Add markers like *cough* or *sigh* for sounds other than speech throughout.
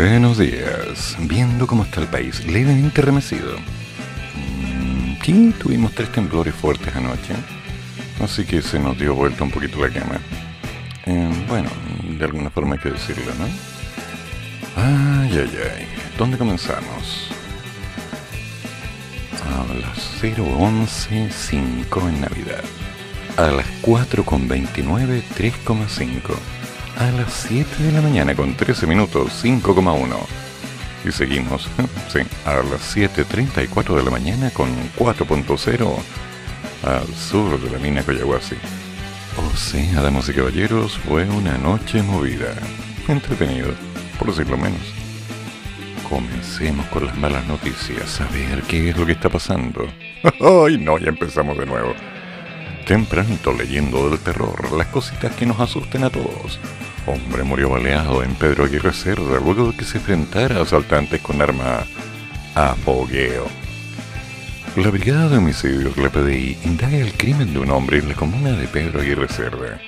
Buenos días. Viendo cómo está el país, levemente remecido. Mm, sí, tuvimos tres temblores fuertes anoche, así que se nos dio vuelta un poquito la cama. Eh, bueno, de alguna forma hay que decirlo, ¿no? Ay, ay, ay. ¿Dónde comenzamos? A las 0.11.5 en Navidad. A las 4.29, 3.5 a las 7 de la mañana con 13 minutos 5,1. Y seguimos, *laughs* sí, a las 7.34 de la mañana con 4.0 al sur de la mina Coyahuasi. O sea, damas y caballeros, fue una noche movida. Entretenido, por decirlo menos. Comencemos con las malas noticias, a ver qué es lo que está pasando. *laughs* ¡Ay, no! Ya empezamos de nuevo. Tempranito leyendo del terror, las cositas que nos asusten a todos. Hombre murió baleado en Pedro Aguirre Cerda luego de que se enfrentara a asaltantes con arma a fogueo. La Brigada de Homicidios, la PDI, indaga el crimen de un hombre en la comuna de Pedro Aguirre Cerda.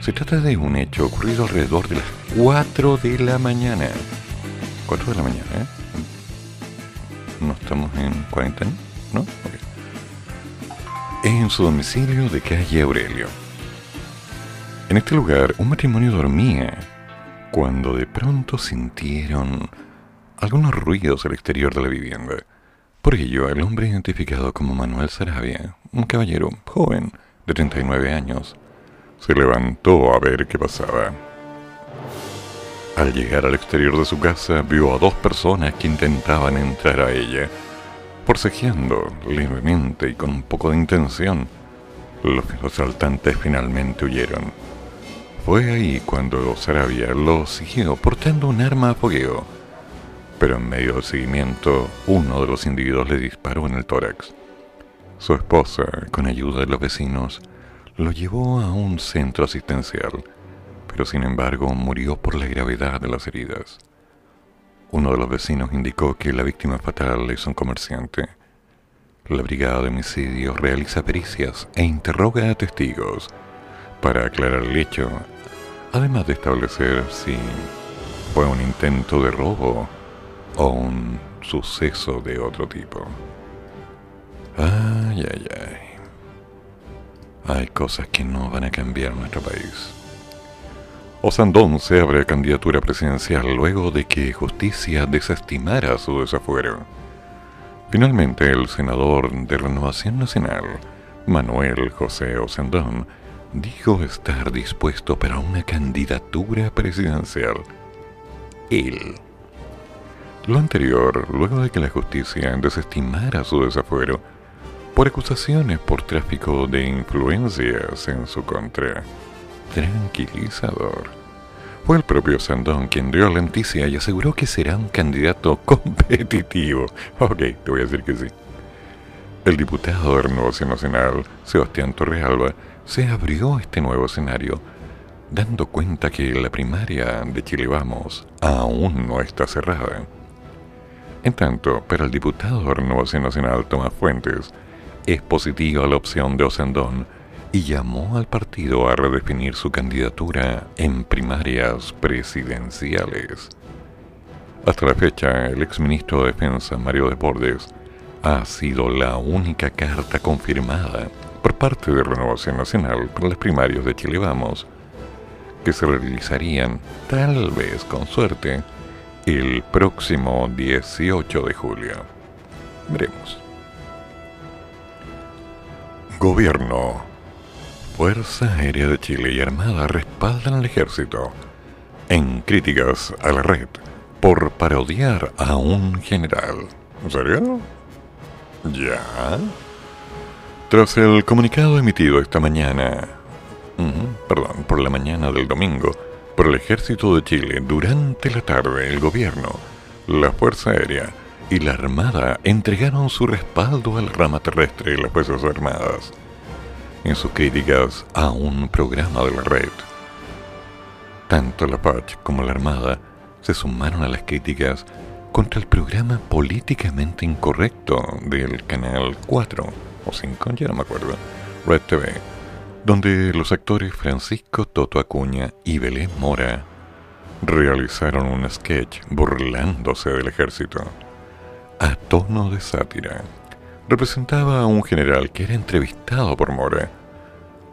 Se trata de un hecho ocurrido alrededor de las 4 de la mañana. 4 de la mañana, ¿eh? No estamos en cuarentena, ¿no? Okay. En su domicilio de calle Aurelio. En este lugar un matrimonio dormía cuando de pronto sintieron algunos ruidos al exterior de la vivienda. Por ello, el hombre identificado como Manuel Sarabia, un caballero joven de 39 años, se levantó a ver qué pasaba. Al llegar al exterior de su casa, vio a dos personas que intentaban entrar a ella, forcejeando levemente y con un poco de intención. Los asaltantes finalmente huyeron. Fue ahí cuando Sarabia lo siguió portando un arma a fogueo. Pero en medio del seguimiento, uno de los individuos le disparó en el tórax. Su esposa, con ayuda de los vecinos, lo llevó a un centro asistencial, pero sin embargo murió por la gravedad de las heridas. Uno de los vecinos indicó que la víctima fatal es un comerciante. La brigada de homicidios realiza pericias e interroga a testigos para aclarar el hecho además de establecer si fue un intento de robo o un suceso de otro tipo. Ay, ay, ay. Hay cosas que no van a cambiar nuestro país. Osandón se abre candidatura presidencial luego de que justicia desestimara su desafuero. Finalmente, el senador de Renovación Nacional, Manuel José Osandón, dijo estar dispuesto para una candidatura presidencial. Él. Lo anterior, luego de que la justicia desestimara su desafuero por acusaciones por tráfico de influencias en su contra. Tranquilizador. Fue el propio Sandón quien dio la noticia y aseguró que será un candidato *laughs* competitivo. Ok, te voy a decir que sí. El diputado de Renovación Nacional, Sebastián Torrealba, se abrió este nuevo escenario, dando cuenta que la primaria de Chile Vamos aún no está cerrada. En tanto, para el diputado de Renovación Nacional Tomás Fuentes, es positiva la opción de Osandón y llamó al partido a redefinir su candidatura en primarias presidenciales. Hasta la fecha, el exministro de Defensa, Mario Deportes, ha sido la única carta confirmada por parte de Renovación Nacional para las primarias de Chile Vamos, que se realizarían, tal vez con suerte, el próximo 18 de julio. Veremos. Gobierno. Fuerza Aérea de Chile y Armada respaldan al ejército en críticas a la red por parodiar a un general. ¿En serio? ¿Ya? Tras el comunicado emitido esta mañana, perdón, por la mañana del domingo, por el ejército de Chile durante la tarde el gobierno, la Fuerza Aérea y la Armada entregaron su respaldo a la rama terrestre de las Fuerzas Armadas en sus críticas a un programa de la red. Tanto la PACH como la Armada se sumaron a las críticas contra el programa políticamente incorrecto del Canal 4 o 5, ya no me acuerdo, Red TV, donde los actores Francisco Toto Acuña y Belén Mora realizaron un sketch burlándose del ejército a tono de sátira. Representaba a un general que era entrevistado por Mora,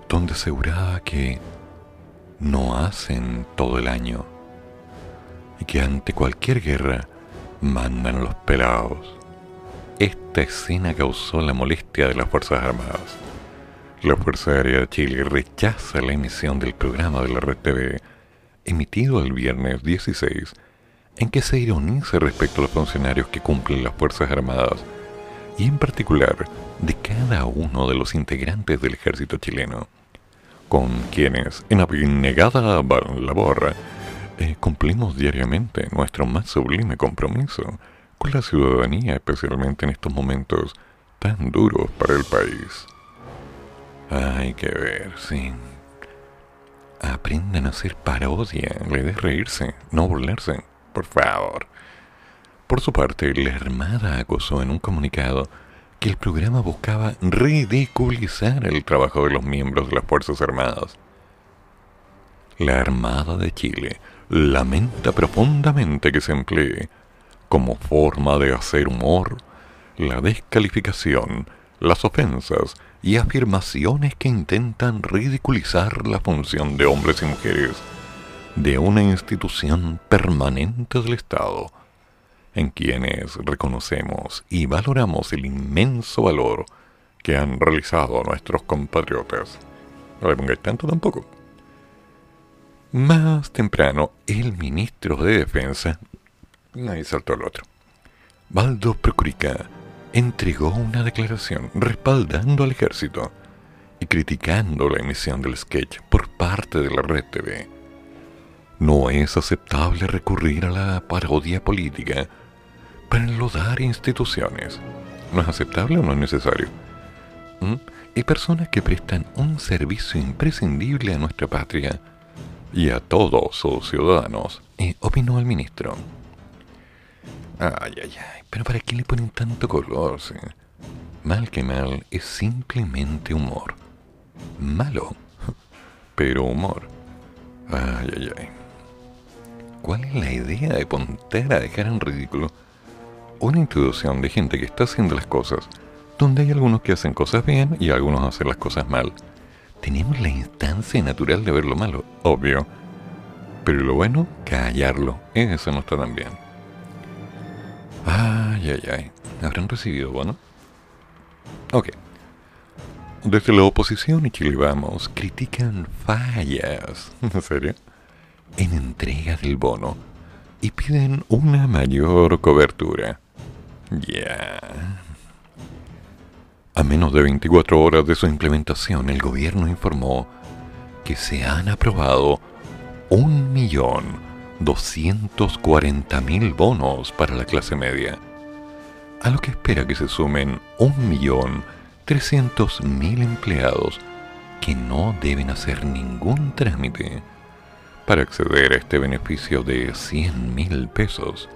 donde aseguraba que no hacen todo el año y que ante cualquier guerra mandan los pelados. Esta escena causó la molestia de las Fuerzas Armadas. La Fuerza Aérea de Chile rechaza la emisión del programa de la Red TV emitido el viernes 16 en que se ironiza respecto a los funcionarios que cumplen las Fuerzas Armadas y en particular de cada uno de los integrantes del ejército chileno, con quienes en abnegada labor eh, cumplimos diariamente nuestro más sublime compromiso con la ciudadanía, especialmente en estos momentos tan duros para el país. Hay que ver, sí. Aprendan a hacer parodia, le de reírse, no burlarse, por favor. Por su parte, la Armada acusó en un comunicado que el programa buscaba ridiculizar el trabajo de los miembros de las Fuerzas Armadas. La Armada de Chile lamenta profundamente que se emplee como forma de hacer humor la descalificación, las ofensas y afirmaciones que intentan ridiculizar la función de hombres y mujeres de una institución permanente del Estado, en quienes reconocemos y valoramos el inmenso valor que han realizado nuestros compatriotas. No le pongáis tanto tampoco. Más temprano, el ministro de Defensa, ahí saltó el otro, Baldo Procurica, entregó una declaración respaldando al ejército y criticando la emisión del sketch por parte de la red TV. No es aceptable recurrir a la parodia política para enlodar instituciones. ¿No es aceptable o no es necesario? ¿Mm? Hay personas que prestan un servicio imprescindible a nuestra patria y a todos sus ciudadanos, y opinó el ministro. Ay, ay, ay, pero ¿para qué le ponen tanto color? Mal que mal es simplemente humor. Malo, *laughs* pero humor. Ay, ay, ay. ¿Cuál es la idea de poner a dejar en ridículo una institución de gente que está haciendo las cosas, donde hay algunos que hacen cosas bien y algunos hacen las cosas mal? tenemos la instancia natural de ver lo malo, obvio. Pero lo bueno, callarlo. Eso no está tan bien. Ay, ay, ay. ¿Habrán recibido bono? Ok. Desde la oposición y Chile Vamos critican fallas, *laughs* ¿en serio? En entrega del bono y piden una mayor cobertura. Ya. A menos de 24 horas de su implementación, el gobierno informó que se han aprobado 1.240.000 bonos para la clase media, a lo que espera que se sumen 1.300.000 empleados que no deben hacer ningún trámite para acceder a este beneficio de 100.000 pesos.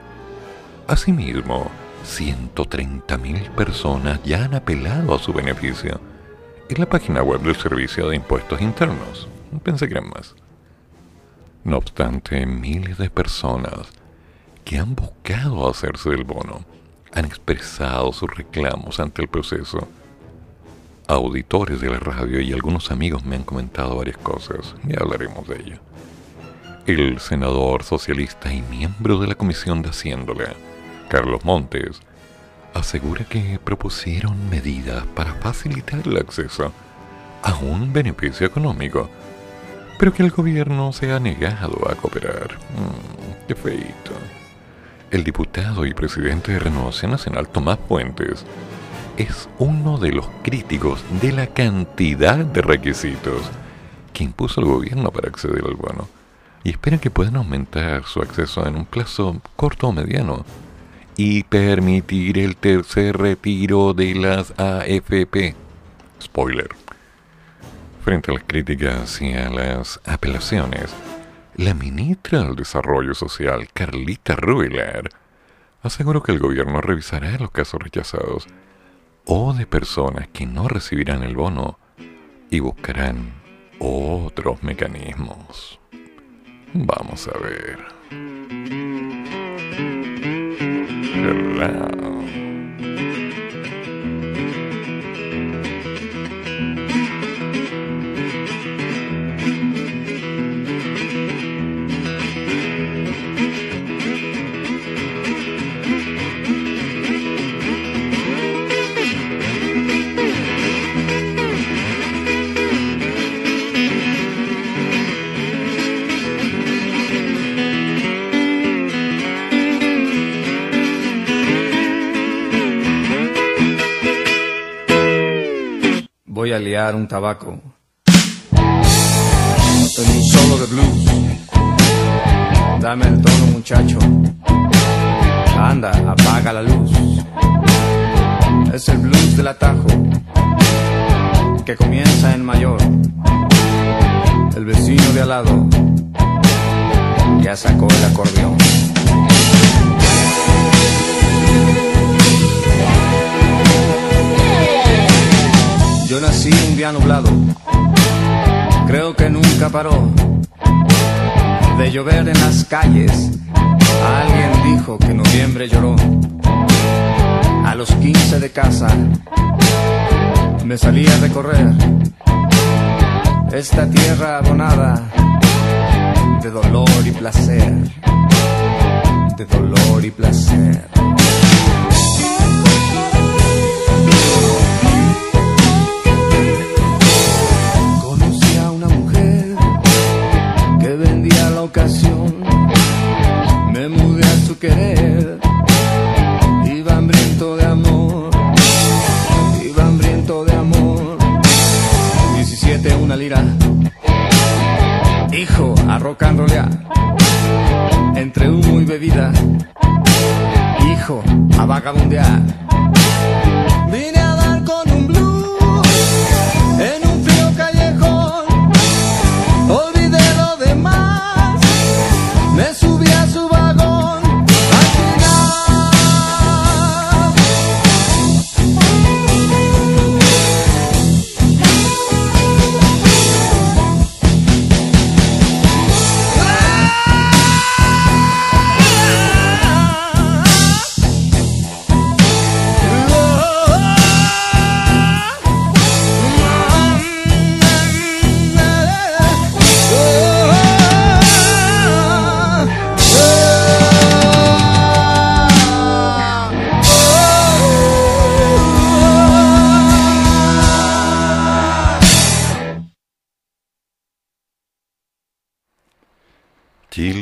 Asimismo, 130.000 personas ya han apelado a su beneficio en la página web del Servicio de Impuestos Internos. Pensé que eran más. No obstante, miles de personas que han buscado hacerse del bono han expresado sus reclamos ante el proceso. Auditores de la radio y algunos amigos me han comentado varias cosas y hablaremos de ello. El senador socialista y miembro de la Comisión de Haciéndola, Carlos Montes, asegura que propusieron medidas para facilitar el acceso a un beneficio económico, pero que el gobierno se ha negado a cooperar. Mm, qué feito. El diputado y presidente de Renovación Nacional, Tomás Puentes, es uno de los críticos de la cantidad de requisitos que impuso el gobierno para acceder al bono y esperan que puedan aumentar su acceso en un plazo corto o mediano y permitir el tercer retiro de las AFP. Spoiler. Frente a las críticas y a las apelaciones, la ministra del Desarrollo Social, Carlita Ruelar, aseguró que el gobierno revisará los casos rechazados o de personas que no recibirán el bono y buscarán otros mecanismos. Vamos a ver. Voy a liar un tabaco. En un solo de blues. Dame el tono, muchacho. Anda, apaga la luz. Es el blues del atajo que comienza en mayor. El vecino de al lado ya sacó el acordeón. Yo nací un día nublado, creo que nunca paró de llover en las calles. Alguien dijo que noviembre lloró. A los 15 de casa me salí a recorrer esta tierra abonada de dolor y placer, de dolor y placer. Querer. Iba hambriento de amor, iba hambriento de amor. 17 una lira, hijo a rock and Entre humo y bebida, hijo a vagabundear.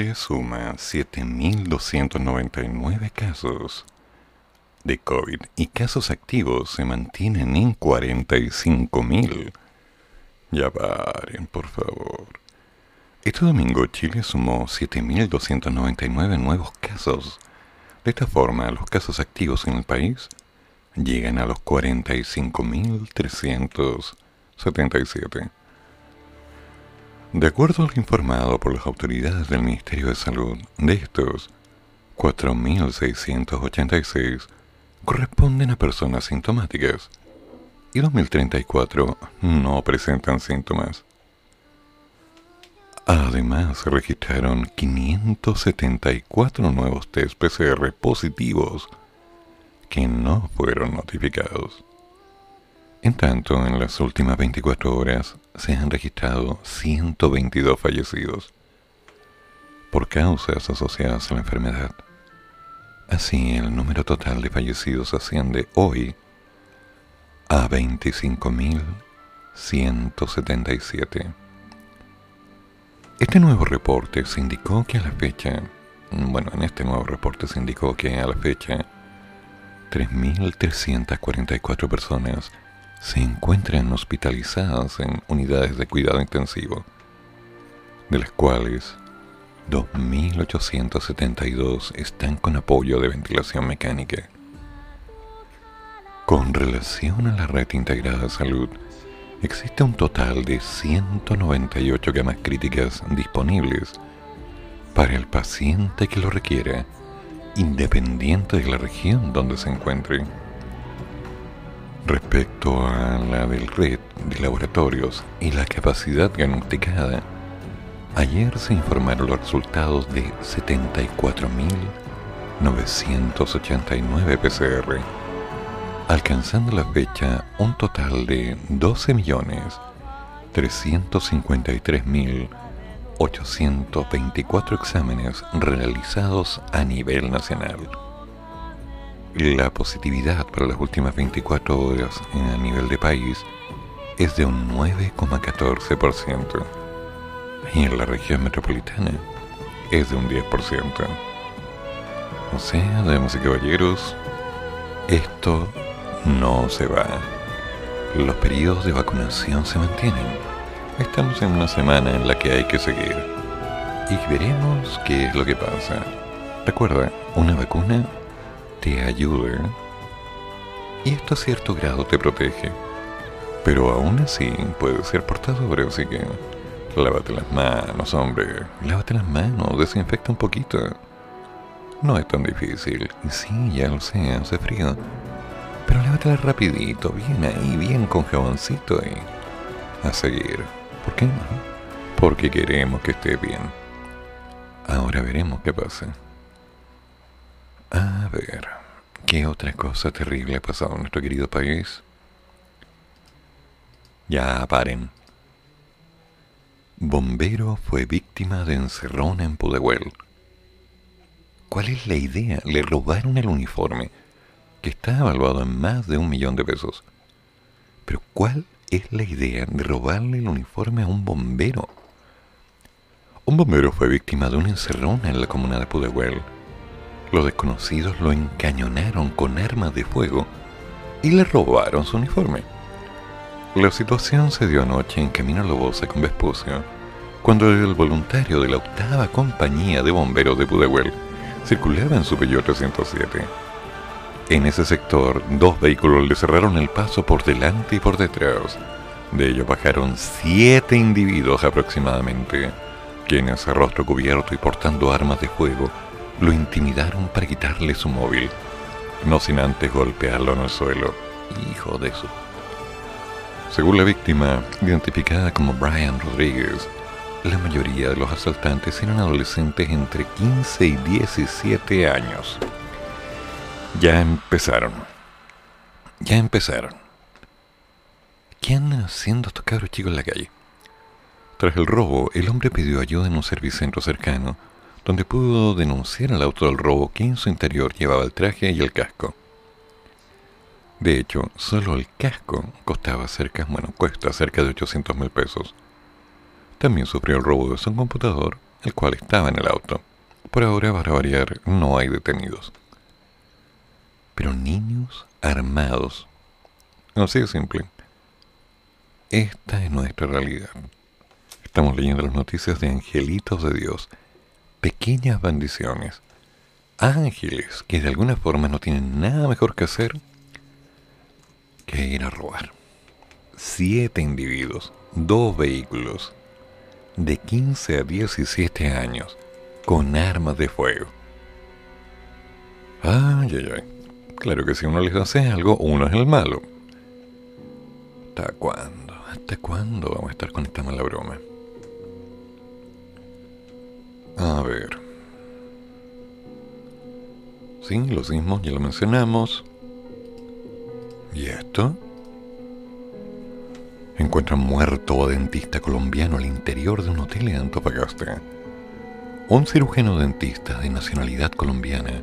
Chile suma 7.299 casos de COVID y casos activos se mantienen en 45.000. Ya paren, por favor. Este domingo Chile sumó 7.299 nuevos casos. De esta forma, los casos activos en el país llegan a los 45.377. De acuerdo al informado por las autoridades del Ministerio de Salud, de estos, 4.686 corresponden a personas sintomáticas y 2.034 no presentan síntomas. Además, se registraron 574 nuevos test PCR positivos que no fueron notificados. En tanto, en las últimas 24 horas se han registrado 122 fallecidos por causas asociadas a la enfermedad. Así, el número total de fallecidos asciende hoy a 25.177. Este nuevo reporte se indicó que a la fecha, bueno, en este nuevo reporte se indicó que a la fecha 3.344 personas se encuentran hospitalizadas en unidades de cuidado intensivo, de las cuales 2.872 están con apoyo de ventilación mecánica. Con relación a la red integrada de salud, existe un total de 198 camas críticas disponibles para el paciente que lo requiera, independiente de la región donde se encuentre. Respecto a la del red de laboratorios y la capacidad diagnosticada, ayer se informaron los resultados de 74.989 PCR, alcanzando la fecha un total de 12.353.824 exámenes realizados a nivel nacional. La positividad para las últimas 24 horas a nivel de país es de un 9,14% y en la región metropolitana es de un 10%. O sea, damas y caballeros, esto no se va. Los periodos de vacunación se mantienen. Estamos en una semana en la que hay que seguir. Y veremos qué es lo que pasa. Recuerda, una vacuna te ayuda y esto a cierto grado te protege. Pero aún así puede ser portador, así que lávate las manos, hombre. Lávate las manos, desinfecta un poquito. No es tan difícil. Y sí, ya lo sé, hace frío. Pero lávatelas rapidito, bien ahí, bien con jaboncito y a seguir. ¿Por qué no? Porque queremos que esté bien. Ahora veremos qué pasa. A ver, ¿qué otra cosa terrible ha pasado en nuestro querido país? Ya paren. Bombero fue víctima de encerrona en Pudahuel. ¿Cuál es la idea? Le robaron el uniforme, que está evaluado en más de un millón de pesos. Pero ¿cuál es la idea de robarle el uniforme a un bombero? Un bombero fue víctima de una encerrona en la comuna de Pudahuel los desconocidos lo encañonaron con armas de fuego y le robaron su uniforme. La situación se dio anoche en Camino a Lobosa con Vespucio, cuando el voluntario de la octava compañía de bomberos de Pudahuel circulaba en su Peugeot 307. En ese sector, dos vehículos le cerraron el paso por delante y por detrás. De ellos bajaron siete individuos aproximadamente, quienes a rostro cubierto y portando armas de fuego lo intimidaron para quitarle su móvil, no sin antes golpearlo en el suelo. Hijo de eso. Según la víctima, identificada como Brian Rodríguez, la mayoría de los asaltantes eran adolescentes entre 15 y 17 años. Ya empezaron. Ya empezaron. ¿Qué andan haciendo estos cabros chicos en la calle? Tras el robo, el hombre pidió ayuda en un servicentro cercano donde pudo denunciar al auto del robo que en su interior llevaba el traje y el casco. De hecho, solo el casco costaba cerca, bueno, cuesta cerca de 800 mil pesos. También sufrió el robo de su computador, el cual estaba en el auto. Por ahora, para variar, no hay detenidos. Pero niños armados. Así de simple. Esta es nuestra realidad. Estamos leyendo las noticias de angelitos de Dios pequeñas bendiciones, ángeles que de alguna forma no tienen nada mejor que hacer que ir a robar. Siete individuos, dos vehículos, de 15 a 17 años, con armas de fuego. Ay, ay, ay. Claro que si uno les hace algo, uno es el malo. ¿Hasta cuándo? ¿Hasta cuándo vamos a estar con esta mala broma? A ver. Sí, los mismos ya lo mencionamos. ¿Y esto? Encuentran muerto a dentista colombiano al interior de un hotel en Antofagasta. Un cirujano dentista de nacionalidad colombiana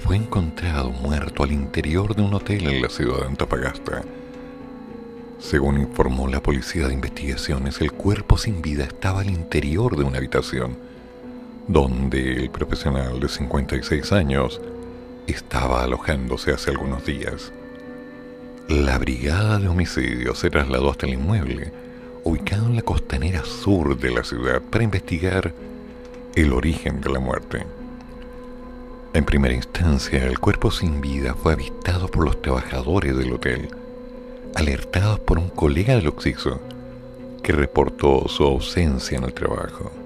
fue encontrado muerto al interior de un hotel en la ciudad de Antofagasta. Según informó la policía de investigaciones, el cuerpo sin vida estaba al interior de una habitación donde el profesional de 56 años estaba alojándose hace algunos días. La brigada de homicidios se trasladó hasta el inmueble, ubicado en la costanera sur de la ciudad, para investigar el origen de la muerte. En primera instancia, el cuerpo sin vida fue avistado por los trabajadores del hotel, alertados por un colega del Oxiso, que reportó su ausencia en el trabajo.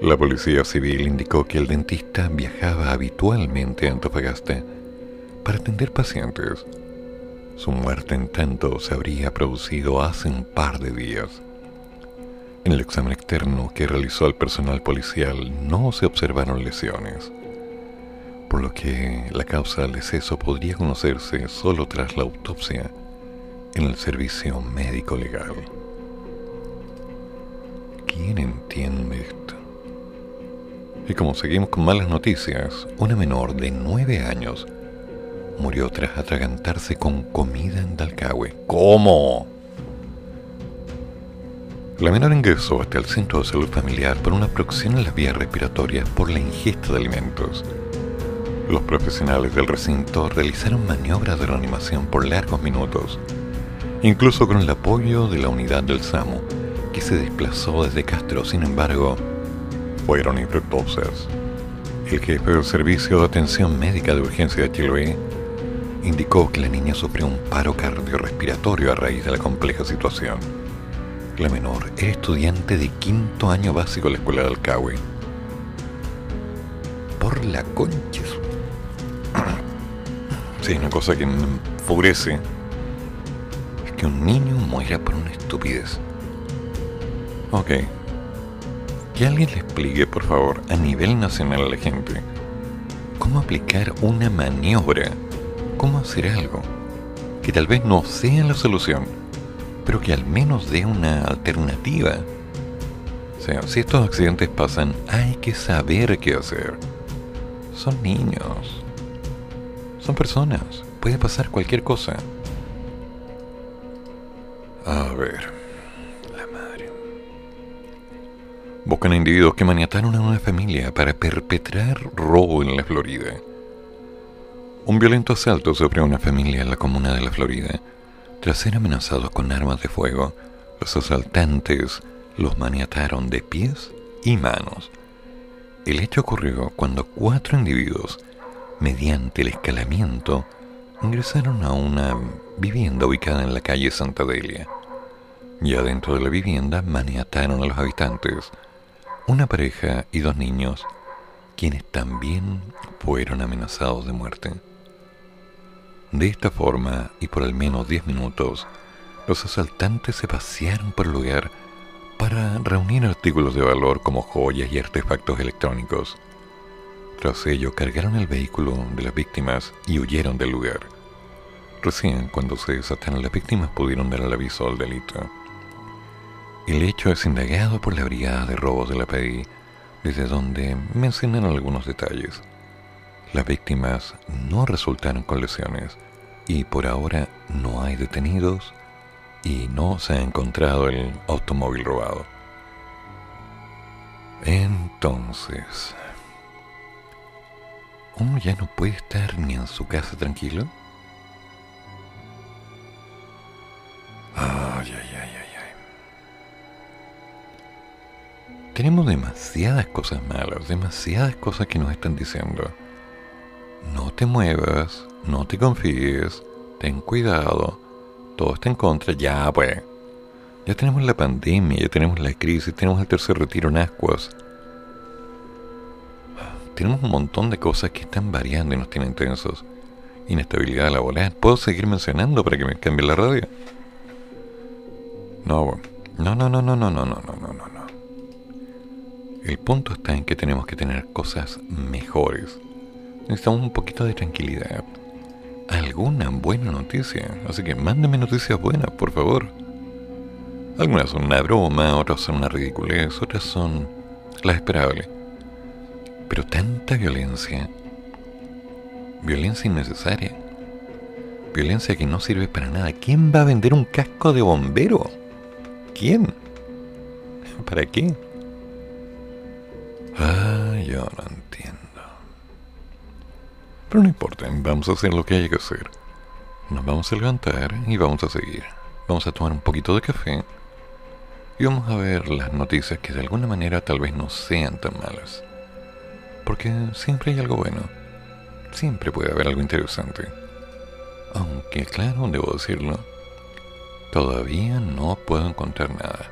La policía civil indicó que el dentista viajaba habitualmente a Antofagasta para atender pacientes. Su muerte, en tanto, se habría producido hace un par de días. En el examen externo que realizó el personal policial no se observaron lesiones, por lo que la causa del deceso podría conocerse solo tras la autopsia en el servicio médico legal. ¿Quién entiende esto? Y como seguimos con malas noticias, una menor de nueve años murió tras atragantarse con comida en Dalcahue. ¿Cómo? La menor ingresó hasta el centro de salud familiar por una obstrucción en las vías respiratorias por la ingesta de alimentos. Los profesionales del recinto realizaron maniobras de reanimación por largos minutos, incluso con el apoyo de la unidad del SAMU, que se desplazó desde Castro. Sin embargo, fueron infructuosas. El jefe del Servicio de Atención Médica de Urgencia de Chiloé indicó que la niña sufrió un paro cardiorrespiratorio a raíz de la compleja situación la menor, es estudiante de quinto año básico de la escuela del Alcahue. Por la concha. *clears throat* Sí, una cosa que me enfurece es que un niño muera por una estupidez. Ok. Que alguien le explique, por favor, a nivel nacional a la gente, cómo aplicar una maniobra, cómo hacer algo, que tal vez no sea la solución pero que al menos dé una alternativa. O sea, si estos accidentes pasan, hay que saber qué hacer. Son niños. Son personas. Puede pasar cualquier cosa. A ver. Buscan a individuos que maniataron a una familia para perpetrar robo en la Florida. Un violento asalto sobre una familia en la comuna de la Florida tras ser amenazados con armas de fuego, los asaltantes los maniataron de pies y manos. El hecho ocurrió cuando cuatro individuos, mediante el escalamiento, ingresaron a una vivienda ubicada en la calle Santa Delia. Ya dentro de la vivienda maniataron a los habitantes, una pareja y dos niños, quienes también fueron amenazados de muerte. De esta forma, y por al menos diez minutos, los asaltantes se pasearon por el lugar para reunir artículos de valor como joyas y artefactos electrónicos. Tras ello, cargaron el vehículo de las víctimas y huyeron del lugar. Recién, cuando se desataron las víctimas, pudieron dar el aviso al delito. El hecho es indagado por la Brigada de Robos de la PDI, desde donde mencionan algunos detalles. Las víctimas no resultaron con lesiones y por ahora no hay detenidos y no se ha encontrado el automóvil robado. Entonces, ¿uno ya no puede estar ni en su casa tranquilo? Ay, ay, ay, Tenemos demasiadas cosas malas, demasiadas cosas que nos están diciendo no te muevas, no te confíes, ten cuidado, todo está en contra, ya pues. Ya tenemos la pandemia, ya tenemos la crisis, tenemos el tercer retiro en Ascuas. Tenemos un montón de cosas que están variando y nos tienen tensos. Inestabilidad laboral. ¿Puedo seguir mencionando para que me cambie la radio? No, no, no, no, no, no, no, no, no, no, no. El punto está en que tenemos que tener cosas mejores necesitamos un poquito de tranquilidad. Alguna buena noticia. Así que mándeme noticias buenas, por favor. Algunas son una broma, otras son una ridiculez, otras son las esperables. Pero tanta violencia. Violencia innecesaria. Violencia que no sirve para nada. ¿Quién va a vender un casco de bombero? ¿Quién? ¿Para qué? Ah, yo no entiendo. Pero no importa, vamos a hacer lo que haya que hacer. Nos vamos a levantar y vamos a seguir. Vamos a tomar un poquito de café y vamos a ver las noticias que de alguna manera tal vez no sean tan malas. Porque siempre hay algo bueno. Siempre puede haber algo interesante. Aunque claro, debo decirlo, todavía no puedo encontrar nada.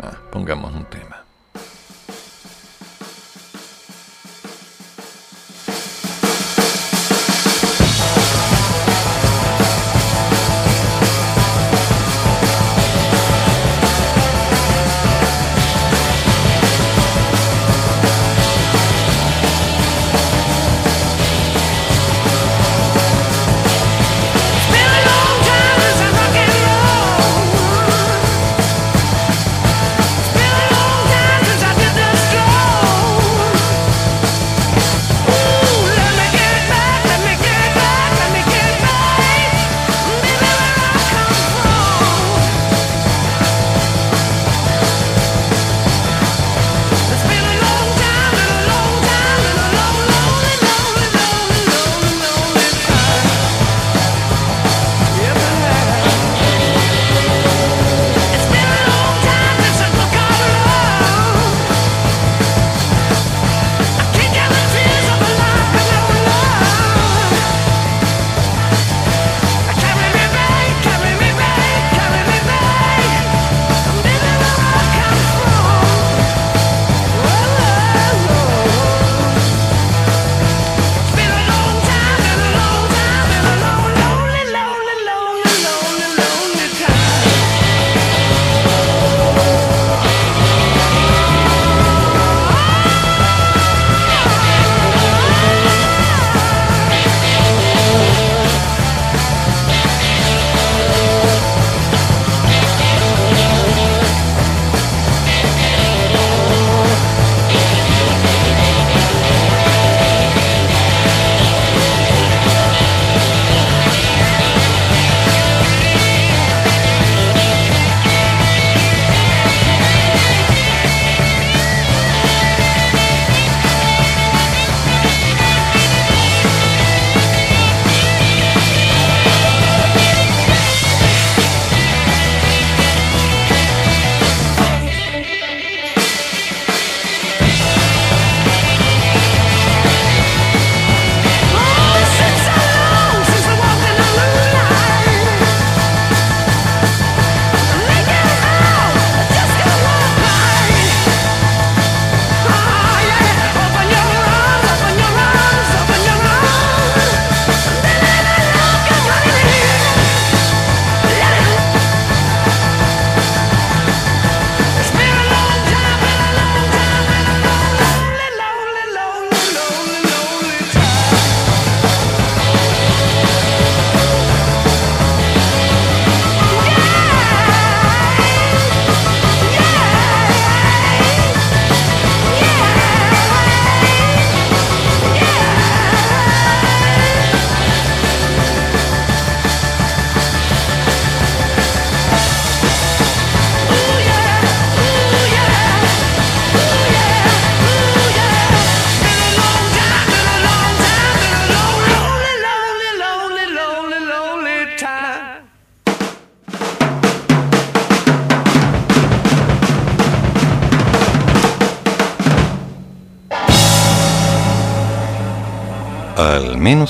Ah, pongamos un tema.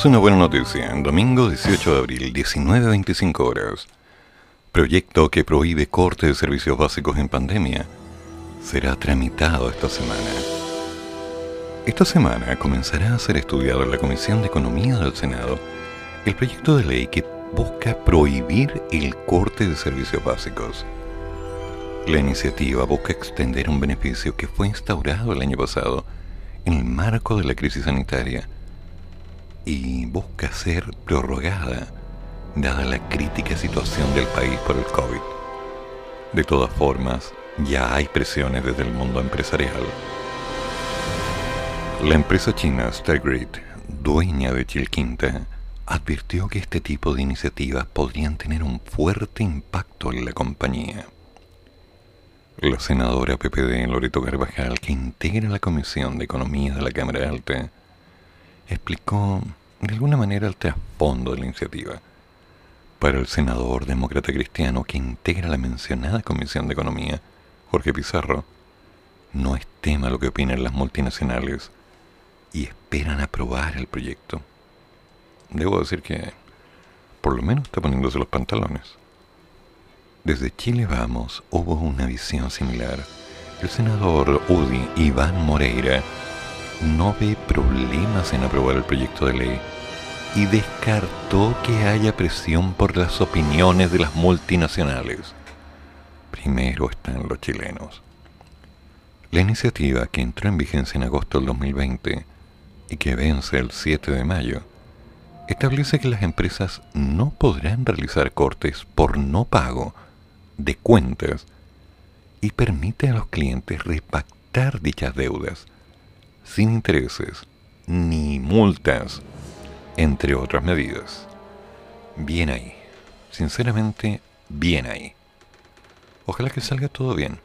Menos una buena noticia. Domingo 18 de abril, 19.25 horas. Proyecto que prohíbe corte de servicios básicos en pandemia será tramitado esta semana. Esta semana comenzará a ser estudiado en la Comisión de Economía del Senado el proyecto de ley que busca prohibir el corte de servicios básicos. La iniciativa busca extender un beneficio que fue instaurado el año pasado en el marco de la crisis sanitaria y busca ser prorrogada dada la crítica situación del país por el COVID. De todas formas, ya hay presiones desde el mundo empresarial. La empresa china Stargrid, dueña de Chilquinta, advirtió que este tipo de iniciativas podrían tener un fuerte impacto en la compañía. La senadora PPD Loreto Carvajal, que integra la Comisión de Economía de la Cámara Alta, explicó de alguna manera el trasfondo de la iniciativa. Para el senador demócrata cristiano que integra la mencionada Comisión de Economía, Jorge Pizarro, no es tema lo que opinan las multinacionales y esperan aprobar el proyecto. Debo decir que por lo menos está poniéndose los pantalones. Desde Chile Vamos hubo una visión similar. El senador UDI Iván Moreira no ve problemas en aprobar el proyecto de ley y descartó que haya presión por las opiniones de las multinacionales. Primero están los chilenos. La iniciativa, que entró en vigencia en agosto del 2020 y que vence el 7 de mayo, establece que las empresas no podrán realizar cortes por no pago de cuentas y permite a los clientes repactar dichas deudas sin intereses ni multas, entre otras medidas. Bien ahí, sinceramente, bien ahí. Ojalá que salga todo bien,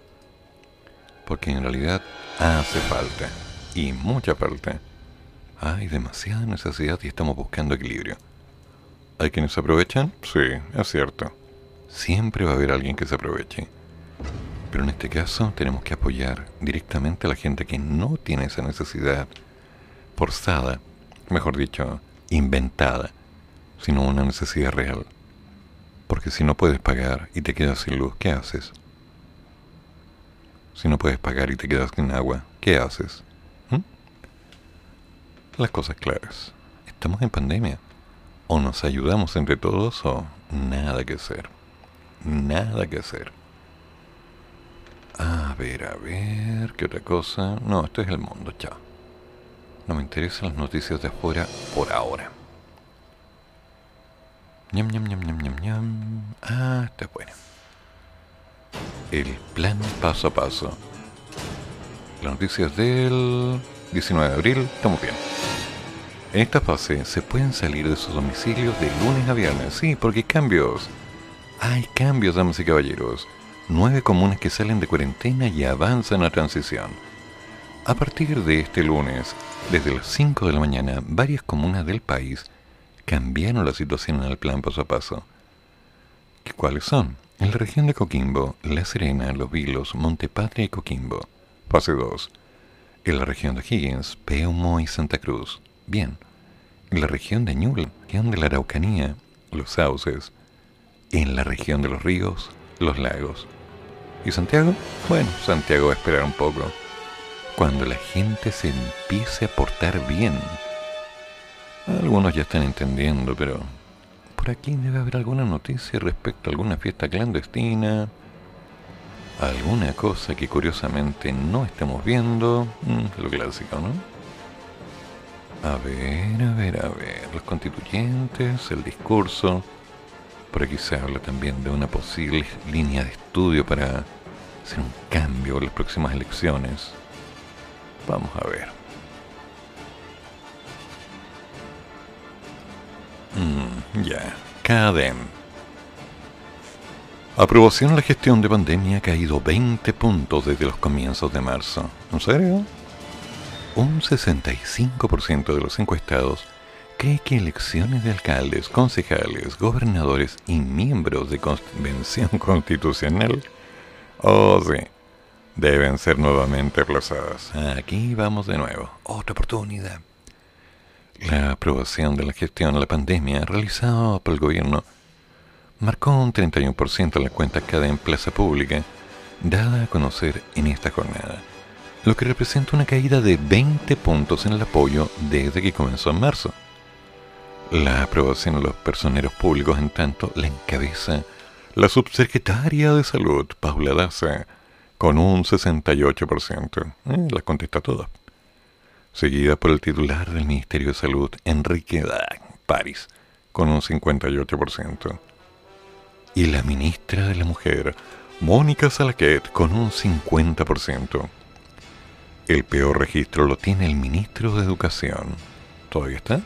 porque en realidad hace falta, y mucha falta hay demasiada necesidad y estamos buscando equilibrio. ¿Hay quienes se aprovechan? Sí, es cierto. Siempre va a haber alguien que se aproveche. Pero en este caso tenemos que apoyar directamente a la gente que no tiene esa necesidad forzada, mejor dicho, inventada, sino una necesidad real. Porque si no puedes pagar y te quedas sin luz, ¿qué haces? Si no puedes pagar y te quedas sin agua, ¿qué haces? las cosas claras. Estamos en pandemia. O nos ayudamos entre todos o nada que hacer. Nada que hacer. A ver, a ver, ¿qué otra cosa? No, esto es el mundo, chao. No me interesan las noticias de afuera por ahora. Ñam, ñam, ñam, ñam, ñam, ñam. Ah, está bueno. El plan paso a paso. Las noticias del 19 de abril, estamos bien. En esta fase se pueden salir de sus domicilios de lunes a viernes, sí, porque hay cambios. Hay cambios, damas y caballeros. Nueve comunas que salen de cuarentena y avanzan a transición. A partir de este lunes, desde las 5 de la mañana, varias comunas del país cambiaron la situación en el plan paso a paso. ¿Cuáles son? En la región de Coquimbo, La Serena, Los Vilos, Montepatria y Coquimbo. Fase 2. En la región de Higgins, Peumo y Santa Cruz. Bien en la región de Ñuble, región de la Araucanía, los sauces, en la región de los ríos, los lagos. ¿Y Santiago? Bueno, Santiago va a esperar un poco. Cuando la gente se empiece a portar bien. Algunos ya están entendiendo, pero por aquí debe haber alguna noticia respecto a alguna fiesta clandestina, alguna cosa que curiosamente no estemos viendo. Mm, lo clásico, ¿no? A ver, a ver, a ver. Los constituyentes, el discurso. Por aquí se habla también de una posible línea de estudio para hacer un cambio en las próximas elecciones. Vamos a ver. Mm, ya, CADEM. Aprobación a la gestión de pandemia ha caído 20 puntos desde los comienzos de marzo. ¿En serio? un 65% de los encuestados cree que elecciones de alcaldes, concejales, gobernadores y miembros de convención *laughs* constitucional, oh sí, deben ser nuevamente aplazadas. Aquí vamos de nuevo, otra oportunidad. La aprobación de la gestión de la pandemia realizada por el gobierno marcó un 31% en la cuenta cada en plaza pública, dada a conocer en esta jornada lo que representa una caída de 20 puntos en el apoyo desde que comenzó en marzo. La aprobación de los personeros públicos, en tanto, la encabeza la subsecretaria de Salud, Paula Daza, con un 68%. Eh, las contesta todas. Seguida por el titular del Ministerio de Salud, Enrique París, con un 58%. Y la ministra de la Mujer, Mónica Salaquet, con un 50%. El peor registro lo tiene el ministro de Educación. ¿Todavía está?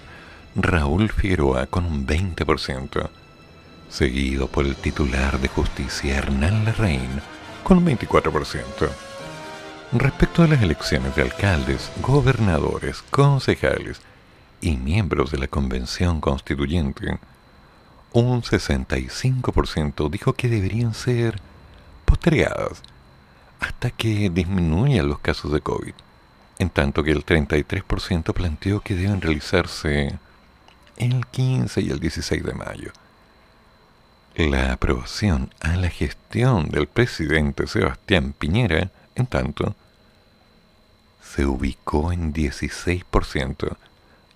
Raúl Figueroa con un 20%, seguido por el titular de justicia Hernán Larraín con un 24%. Respecto a las elecciones de alcaldes, gobernadores, concejales y miembros de la Convención Constituyente, un 65% dijo que deberían ser postergadas hasta que disminuyan los casos de COVID, en tanto que el 33% planteó que deben realizarse el 15 y el 16 de mayo. La aprobación a la gestión del presidente Sebastián Piñera, en tanto, se ubicó en 16%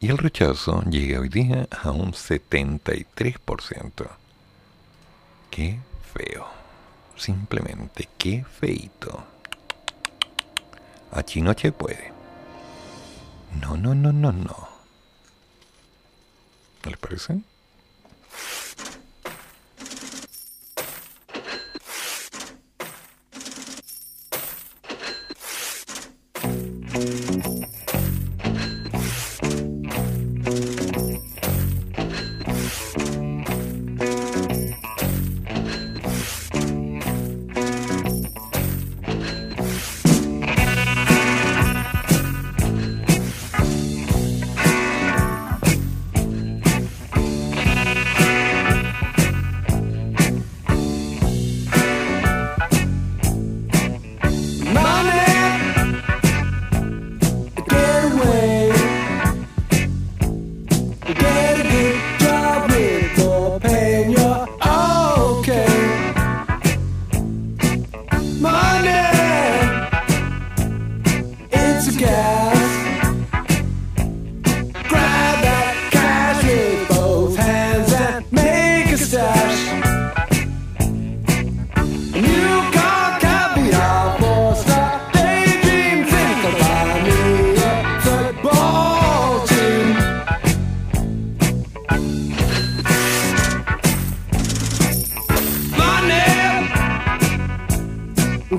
y el rechazo llega hoy día a un 73%. Qué feo. Simplemente qué feito. A Chinoche puede. No, no, no, no, no. ¿No les parece?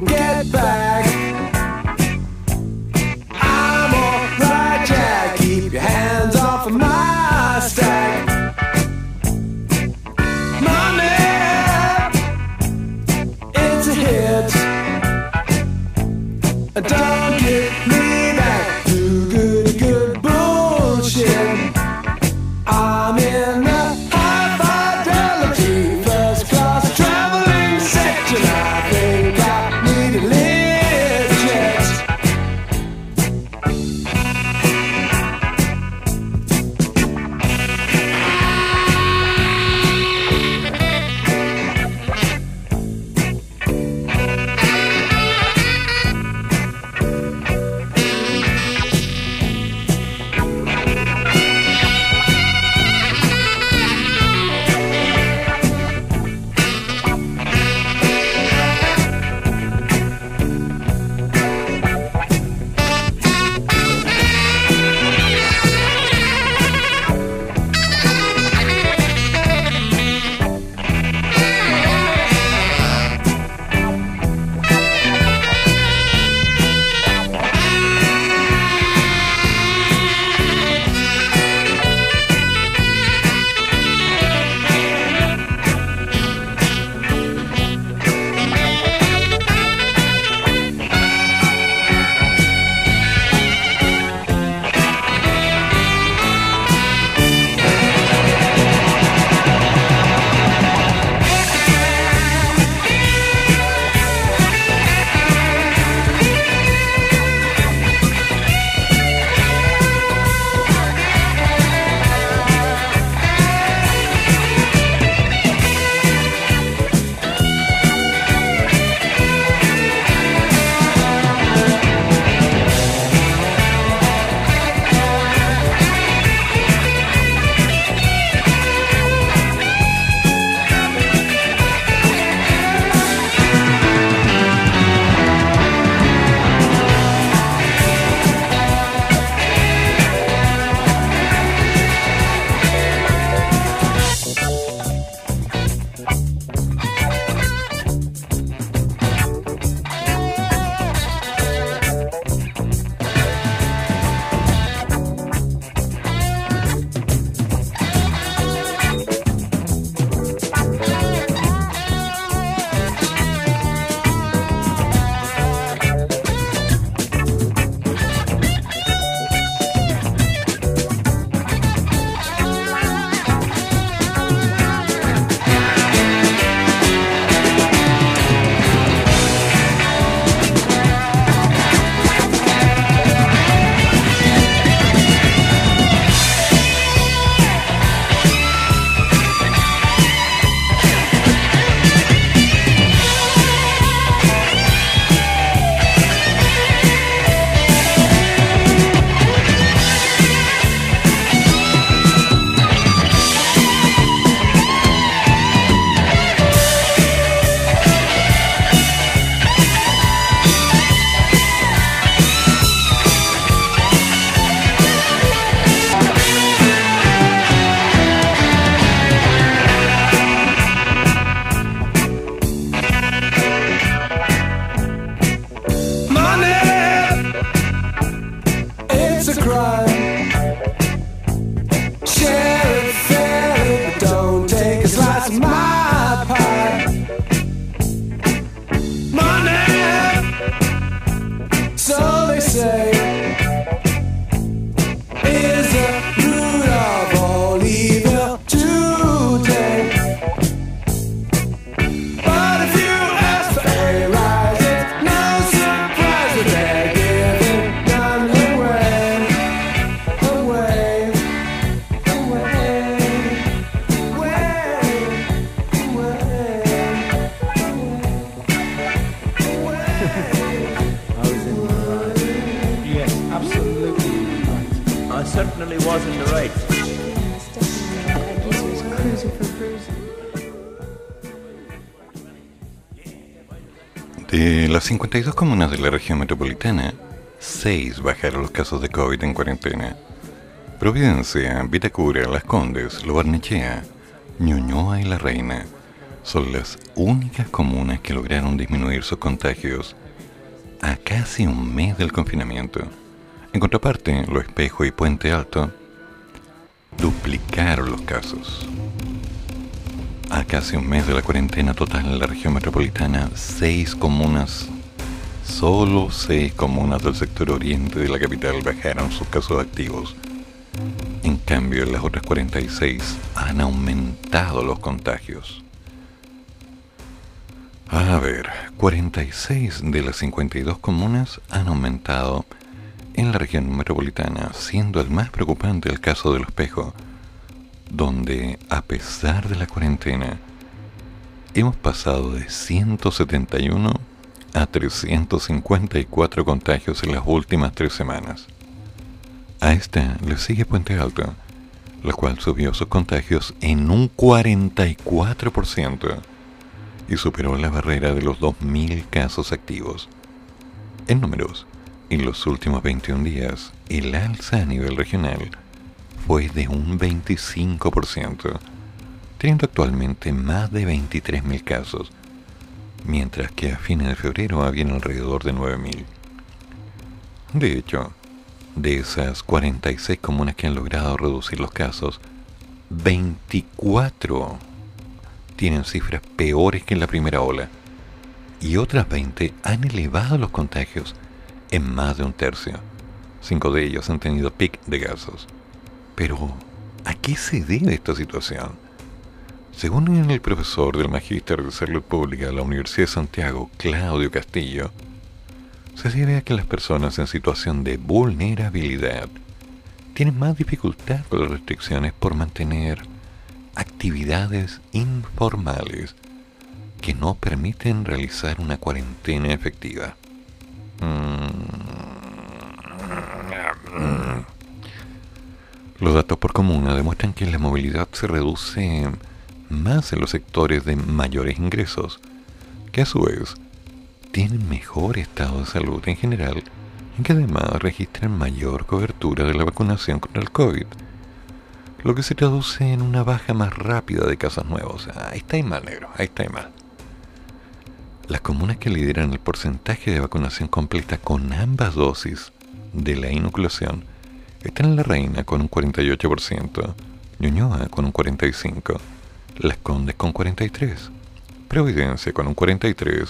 Get back. 32 comunas de la región metropolitana, 6 bajaron los casos de COVID en cuarentena. Providencia, Vitacura, Las Condes, Lo Barnechea, Ñuñoa y La Reina son las únicas comunas que lograron disminuir sus contagios a casi un mes del confinamiento. En contraparte, Lo Espejo y Puente Alto duplicaron los casos. A casi un mes de la cuarentena total en la región metropolitana, seis comunas solo seis comunas del sector oriente de la capital bajaron sus casos activos. En cambio, en las otras 46 han aumentado los contagios. A ver, 46 de las 52 comunas han aumentado en la región metropolitana, siendo el más preocupante el caso del espejo, donde, a pesar de la cuarentena, hemos pasado de 171 a 354 contagios en las últimas tres semanas. A esta le sigue Puente Alto, la cual subió sus contagios en un 44% y superó la barrera de los 2.000 casos activos. En números, en los últimos 21 días, el alza a nivel regional fue de un 25%, teniendo actualmente más de 23.000 casos, mientras que a fines de febrero habían alrededor de 9.000. De hecho, de esas 46 comunas que han logrado reducir los casos, 24 tienen cifras peores que en la primera ola, y otras 20 han elevado los contagios en más de un tercio. Cinco de ellos han tenido pic de casos. Pero, ¿a qué se debe esta situación? Según el profesor del Magíster de Salud Pública de la Universidad de Santiago, Claudio Castillo, se debe a que las personas en situación de vulnerabilidad tienen más dificultad con las restricciones por mantener actividades informales que no permiten realizar una cuarentena efectiva. Mm. Los datos por comuna demuestran que la movilidad se reduce más en los sectores de mayores ingresos, que a su vez tienen mejor estado de salud en general y que además registran mayor cobertura de la vacunación contra el COVID, lo que se traduce en una baja más rápida de casos nuevos. Ahí está mal, negro, ahí está mal. Las comunas que lideran el porcentaje de vacunación completa con ambas dosis de la inoculación están en La Reina con un 48%, Ñuñoa con un 45%, Las Condes con 43%, Providencia con un 43%,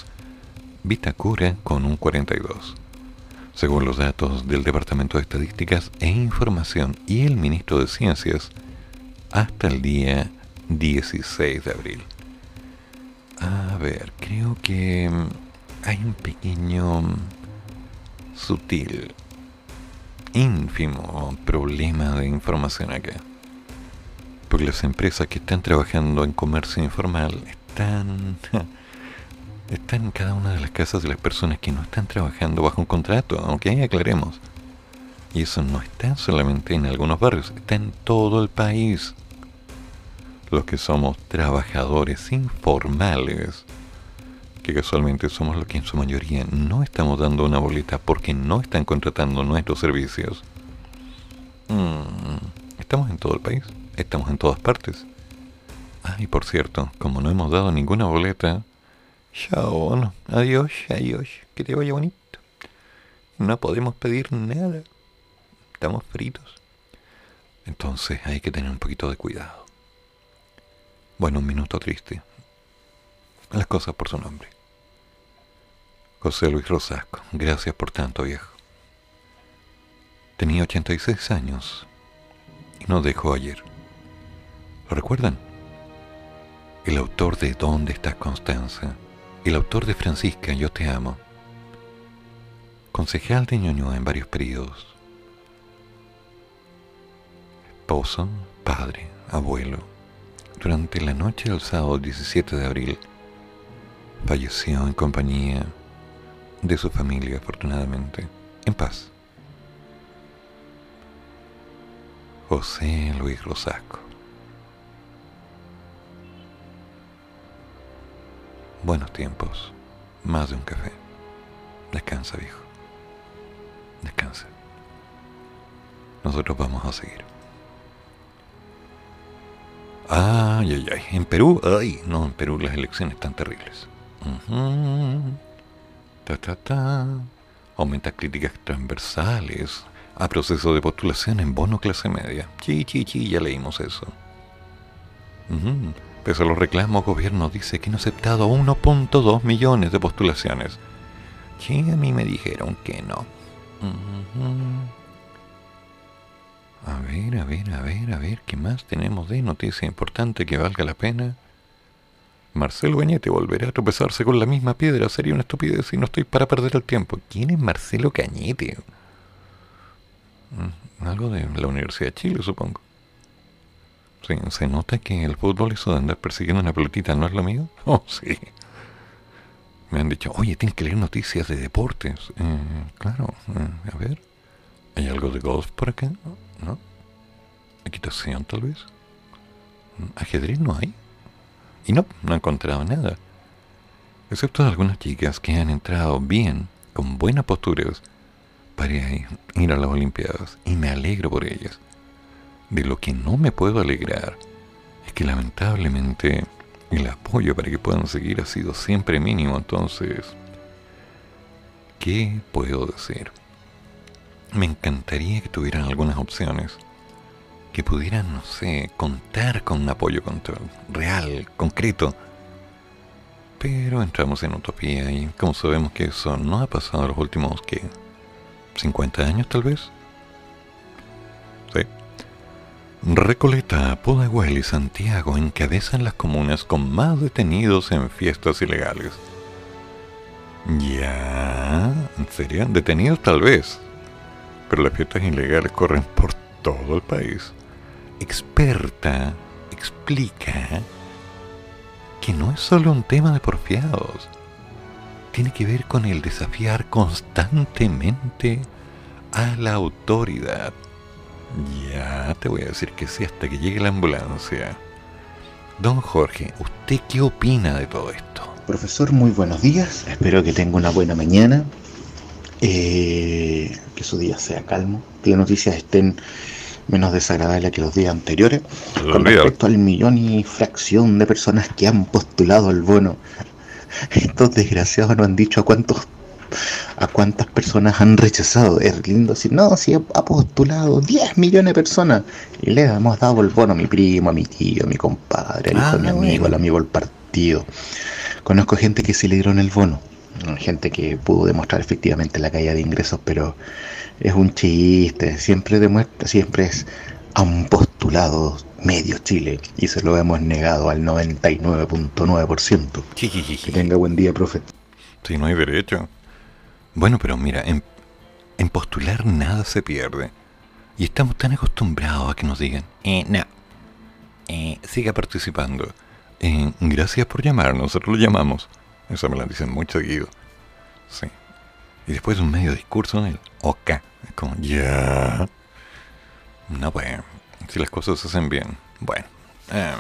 Vitacura con un 42%. Según los datos del Departamento de Estadísticas e Información y el Ministro de Ciencias, hasta el día 16 de abril. A ver, creo que mm, hay un pequeño mm, sutil ínfimo problema de información acá. Porque las empresas que están trabajando en comercio informal están, *laughs* están en cada una de las casas de las personas que no están trabajando bajo un contrato, aunque aclaremos. Y eso no está solamente en algunos barrios, está en todo el país. Los que somos trabajadores informales que casualmente somos los que en su mayoría no estamos dando una boleta porque no están contratando nuestros servicios. Mm, estamos en todo el país, estamos en todas partes. Ah, y por cierto, como no hemos dado ninguna boleta, chao, no, adiós, adiós, que te vaya bonito. No podemos pedir nada, estamos fritos. Entonces hay que tener un poquito de cuidado. Bueno, un minuto triste. Las cosas por su nombre. José Luis Rosasco, gracias por tanto, viejo. Tenía 86 años y nos dejó ayer. ¿Lo recuerdan? El autor de ¿Dónde estás, Constanza? El autor de Francisca, Yo te amo. Concejal de Ñoñoa en varios periodos. Esposo, padre, abuelo. Durante la noche del sábado 17 de abril, falleció en compañía de su familia, afortunadamente, en paz. José Luis Rosasco. Buenos tiempos, más de un café. Descansa, viejo. Descansa. Nosotros vamos a seguir. Ay, ay, ay. En Perú, ay, no, en Perú las elecciones están terribles. Ta, ta, ta. Aumenta críticas transversales a proceso de postulación en bono clase media. Chi, chi, chi, ya leímos eso. Pese a los reclamos, gobierno dice que no ha aceptado 1.2 millones de postulaciones. Sí, a mí me dijeron que no. A ver, a ver, a ver, a ver, ¿qué más tenemos de noticia importante que valga la pena? Marcelo Cañete volverá a tropezarse con la misma piedra. Sería una estupidez y no estoy para perder el tiempo. ¿Quién es Marcelo Cañete? Mm, algo de la Universidad de Chile, supongo. Se nota que el fútbol, eso de andar persiguiendo una pelotita, ¿no es lo mío? *laughs* Oh, sí. Me han dicho, oye, tienes que leer noticias de deportes. Eh, claro, eh, a ver. ¿Hay algo de golf por acá? ¿No? ¿Equitación tal vez? ¿Ajedrez no hay? Y no, no he encontrado nada. Excepto algunas chicas que han entrado bien, con buenas posturas, para ir a las Olimpiadas. Y me alegro por ellas. De lo que no me puedo alegrar es que lamentablemente el apoyo para que puedan seguir ha sido siempre mínimo. Entonces, ¿qué puedo decir? Me encantaría que tuvieran algunas opciones que pudieran, no sé, contar con un apoyo real, concreto. Pero entramos en utopía y como sabemos que eso no ha pasado en los últimos, ¿qué? ¿50 años tal vez? Recoleta, Pudahuel y Santiago encabezan las comunas con más detenidos en fiestas ilegales. Ya, ¿en serio? Detenidos tal vez, pero las fiestas ilegales corren por todo el país experta explica que no es solo un tema de porfiados, tiene que ver con el desafiar constantemente a la autoridad. Ya te voy a decir que sí hasta que llegue la ambulancia. Don Jorge, ¿usted qué opina de todo esto? Profesor, muy buenos días. Espero que tenga una buena mañana. Eh, que su día sea calmo. Que las noticias estén menos desagradable que los días anteriores. Con respecto al millón y fracción de personas que han postulado el bono, *laughs* estos desgraciados no han dicho a cuántos a cuántas personas han rechazado. Es lindo decir, no, si ha postulado 10 millones de personas y le hemos dado el bono a mi primo, a mi tío, a mi compadre, al hijo de mi ah, amigo, al amigo del partido. Conozco gente que sí le dieron el bono, gente que pudo demostrar efectivamente la caída de ingresos, pero es un chiste, siempre demuestra, siempre es a un postulado medio Chile y se lo hemos negado al 99.9%. Que tenga buen día, profe. Sí, no hay derecho. Bueno, pero mira, en, postular nada se pierde. Y estamos tan acostumbrados a que nos digan, eh, no, eh, siga participando. Eh, gracias por llamarnos, nosotros lo llamamos. Eso me lo dicen muy seguido. Sí. Y después un medio discurso en el OK. Es como, ya. No, pues, si las cosas se hacen bien. Bueno, eh,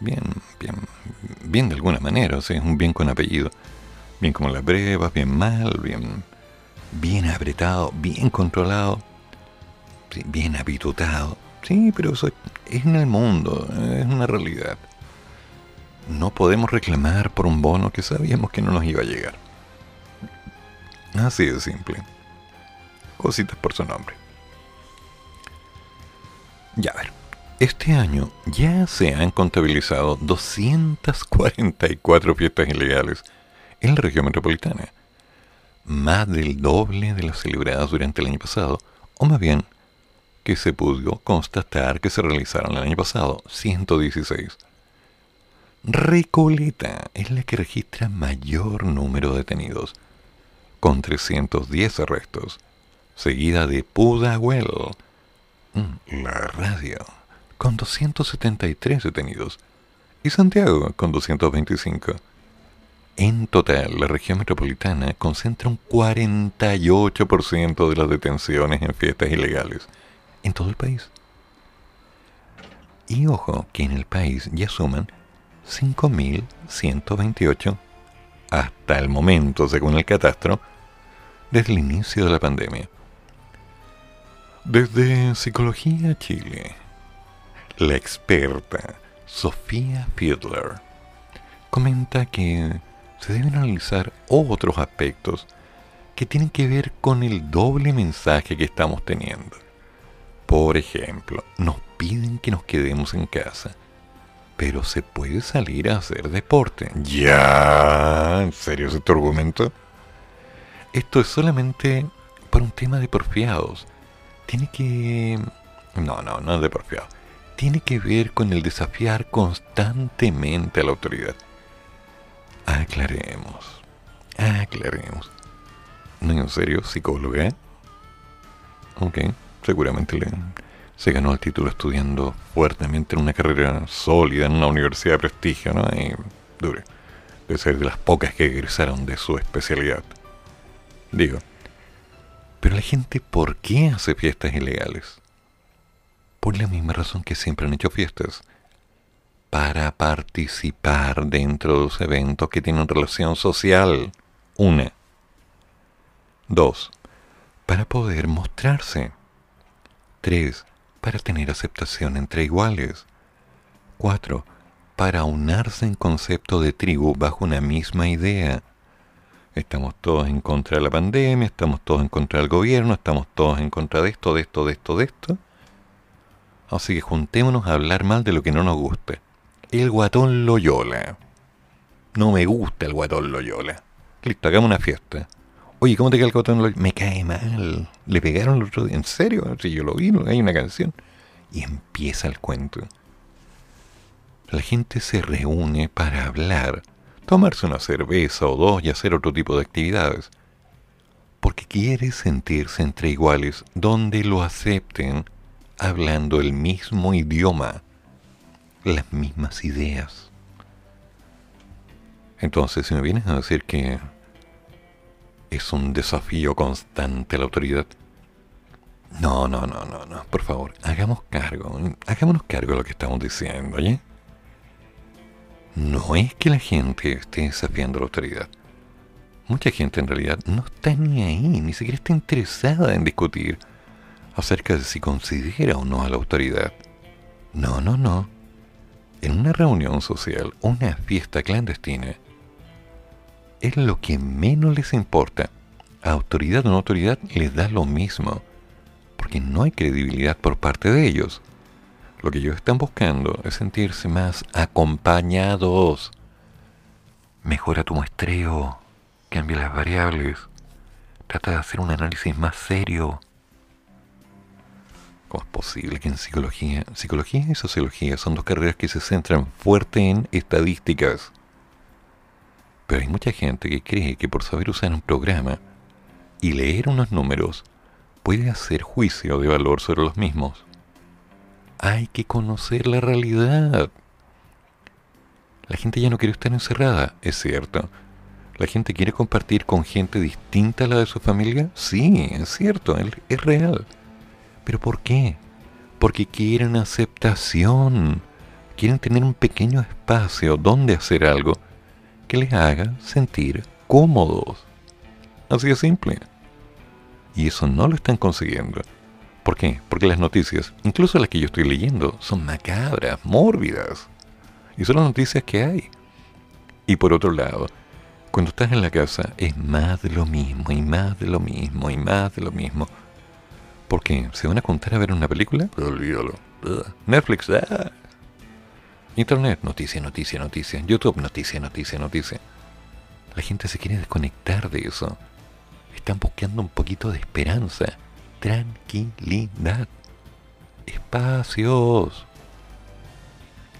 bien, bien, bien de alguna manera, o sea, es un bien con apellido. Bien como las brevas, bien mal, bien, bien apretado, bien controlado, bien habitutado. Sí, pero eso es en el mundo, es una realidad. No podemos reclamar por un bono que sabíamos que no nos iba a llegar. Así de simple. Cositas por su nombre. Ya a ver. Este año ya se han contabilizado 244 fiestas ilegales en la región metropolitana. Más del doble de las celebradas durante el año pasado, o más bien, que se pudo constatar que se realizaron el año pasado, 116. Recoleta es la que registra mayor número de detenidos, con 310 arrestos, seguida de Pudahuel, mm, la radio, con 273 detenidos, y Santiago con 225. En total, la región metropolitana concentra un 48% de las detenciones en fiestas ilegales en todo el país. Y ojo que en el país ya suman 5.128 hasta el momento, según el catastro, desde el inicio de la pandemia. Desde Psicología Chile, la experta Sofía Fiedler comenta que se deben analizar otros aspectos que tienen que ver con el doble mensaje que estamos teniendo. Por ejemplo, nos piden que nos quedemos en casa, pero se puede salir a hacer deporte. ¿Ya? ¿En serio ese tu argumento? Esto es solamente por un tema de porfiados. Tiene que... No, no, no es de porfiados. Tiene que ver con el desafiar constantemente a la autoridad. Aclaremos. Aclaremos. En serio, psicóloga. Ok, seguramente le, se ganó el título estudiando fuertemente en una carrera sólida en una universidad de prestigio, ¿no? Y dure. De ser de las pocas que egresaron de su especialidad. Digo. Pero la gente, ¿por qué hace fiestas ilegales? Por la misma razón que siempre han hecho fiestas. Para participar dentro de los eventos que tienen relación social. Una. Dos. Para poder mostrarse. Tres. Para tener aceptación entre iguales. Cuatro. Para unarse en concepto de tribu bajo una misma idea. Estamos todos en contra de la pandemia, estamos todos en contra del gobierno, estamos todos en contra de esto, de esto, de esto, de esto. Así que juntémonos a hablar mal de lo que no nos guste. El guatón Loyola. No me gusta el guatón Loyola. Listo, hagamos una fiesta. Oye, ¿cómo te cae el guatón Loyola? Me cae mal. Le pegaron el otro día. ¿En serio? Si yo lo vi, hay una canción. Y empieza el cuento. La gente se reúne para hablar tomarse una cerveza o dos y hacer otro tipo de actividades. Porque quiere sentirse entre iguales donde lo acepten hablando el mismo idioma, las mismas ideas. Entonces, si me vienes a decir que es un desafío constante la autoridad, no, no, no, no, no, por favor, hagamos cargo, hagámonos cargo de lo que estamos diciendo, ¿oye? no es que la gente esté desafiando la autoridad. Mucha gente en realidad no está ni ahí, ni siquiera está interesada en discutir acerca de si considera o no a la autoridad. No, no, no. En una reunión social, una fiesta clandestina, es lo que menos les importa. autoridad o no autoridad les da lo mismo, porque no hay credibilidad por parte de ellos. Lo que ellos están buscando es sentirse más acompañados. Mejora tu muestreo, cambia las variables, trata de hacer un análisis más serio. ¿Cómo es posible que en psicología, psicología y sociología son dos carreras que se centran fuerte en estadísticas? Pero hay mucha gente que cree que por saber usar un programa y leer unos números puede hacer juicio de valor sobre los mismos hay que conocer la realidad. La gente ya no quiere estar encerrada, es cierto. ¿La gente quiere compartir con gente distinta a la de su familia? Sí, es cierto, es real. ¿Pero por qué? Porque quieren aceptación. Quieren tener un pequeño espacio donde hacer algo que les haga sentir cómodos. Así de simple. Y eso no lo están consiguiendo. ¿Por qué? Porque las noticias, incluso las que yo estoy leyendo, son macabras, mórbidas. Y son las noticias que hay. Y por otro lado, cuando estás en la casa es más de lo mismo, y más de lo mismo, y más de lo mismo. ¿Por qué? ¿Se van a contar a ver una película? Olvídalo. Netflix, ah. Internet, noticia, noticia, noticia. YouTube, noticia, noticia, noticia. La gente se quiere desconectar de eso. Están buscando un poquito de esperanza tranquilidad, espacios.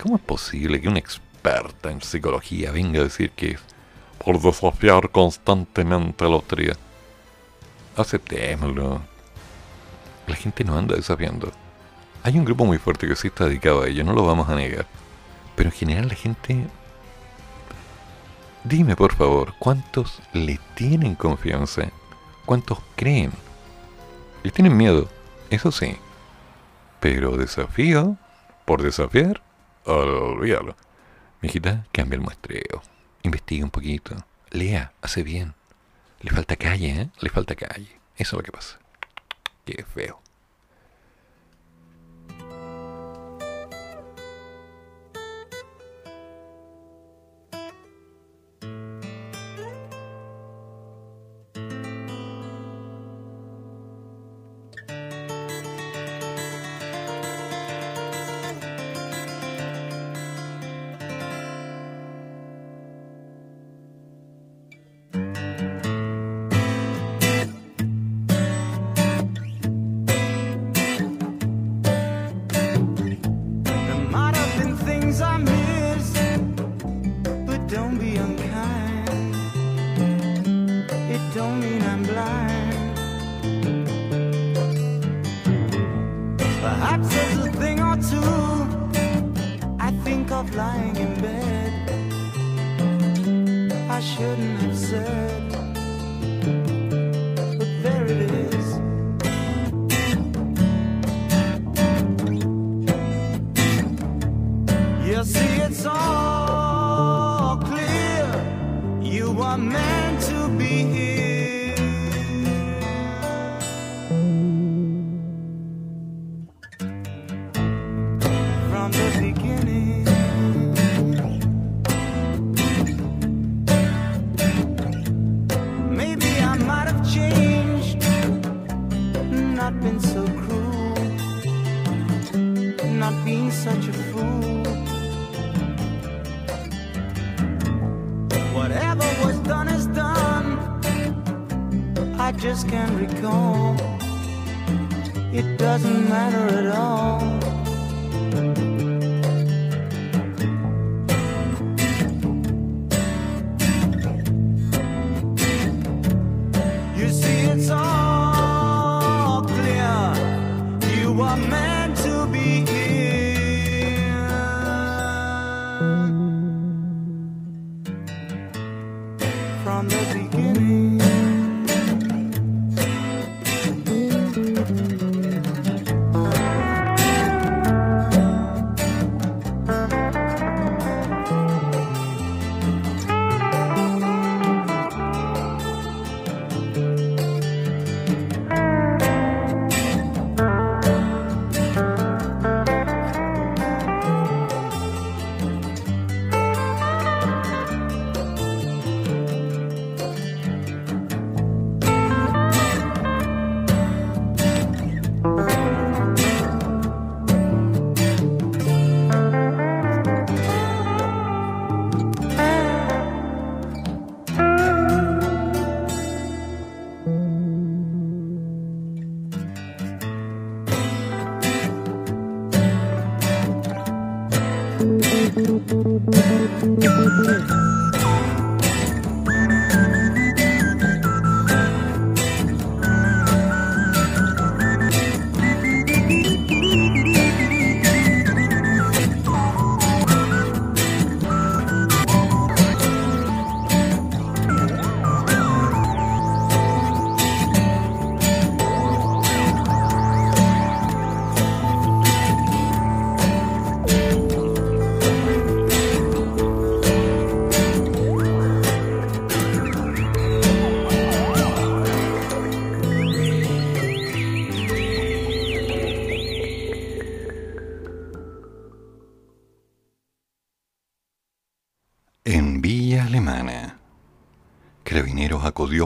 ¿Cómo es posible que una experta en psicología venga a decir que es por desafiar constantemente a la autoridad? Aceptémoslo. La gente no anda desafiando. Hay un grupo muy fuerte que sí está dedicado a ello, no lo vamos a negar. Pero en general la gente... Dime por favor, ¿cuántos le tienen confianza? ¿Cuántos creen? Y tienen miedo, eso sí. Pero desafío, por desafiar, olvídalo. Mijita, cambia el muestreo. Investiga un poquito. Lea, hace bien. Le falta calle, ¿eh? Le falta calle. Eso es lo que pasa. Qué feo.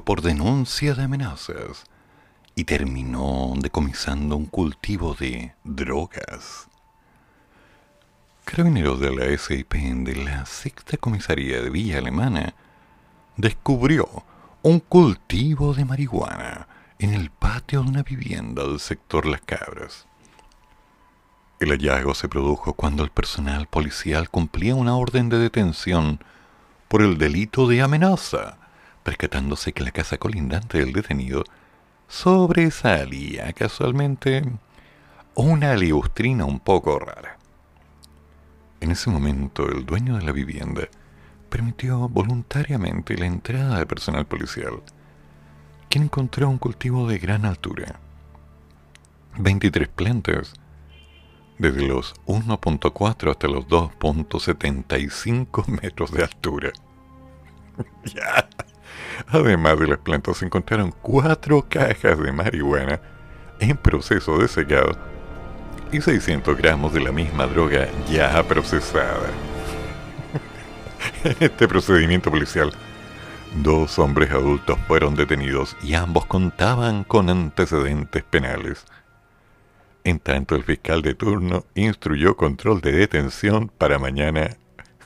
Por denuncia de amenazas y terminó decomisando un cultivo de drogas. Carabineros de la SIP de la sexta comisaría de Villa Alemana descubrió un cultivo de marihuana en el patio de una vivienda del sector Las Cabras. El hallazgo se produjo cuando el personal policial cumplía una orden de detención por el delito de amenaza percatándose que la casa colindante del detenido sobresalía casualmente una liustrina un poco rara. En ese momento el dueño de la vivienda permitió voluntariamente la entrada de personal policial, quien encontró un cultivo de gran altura, 23 plantas, desde los 1.4 hasta los 2.75 metros de altura. *laughs* ya. Además de las plantas se encontraron cuatro cajas de marihuana en proceso de secado y 600 gramos de la misma droga ya procesada. en *laughs* este procedimiento policial, dos hombres adultos fueron detenidos y ambos contaban con antecedentes penales. En tanto, el fiscal de turno instruyó control de detención para mañana.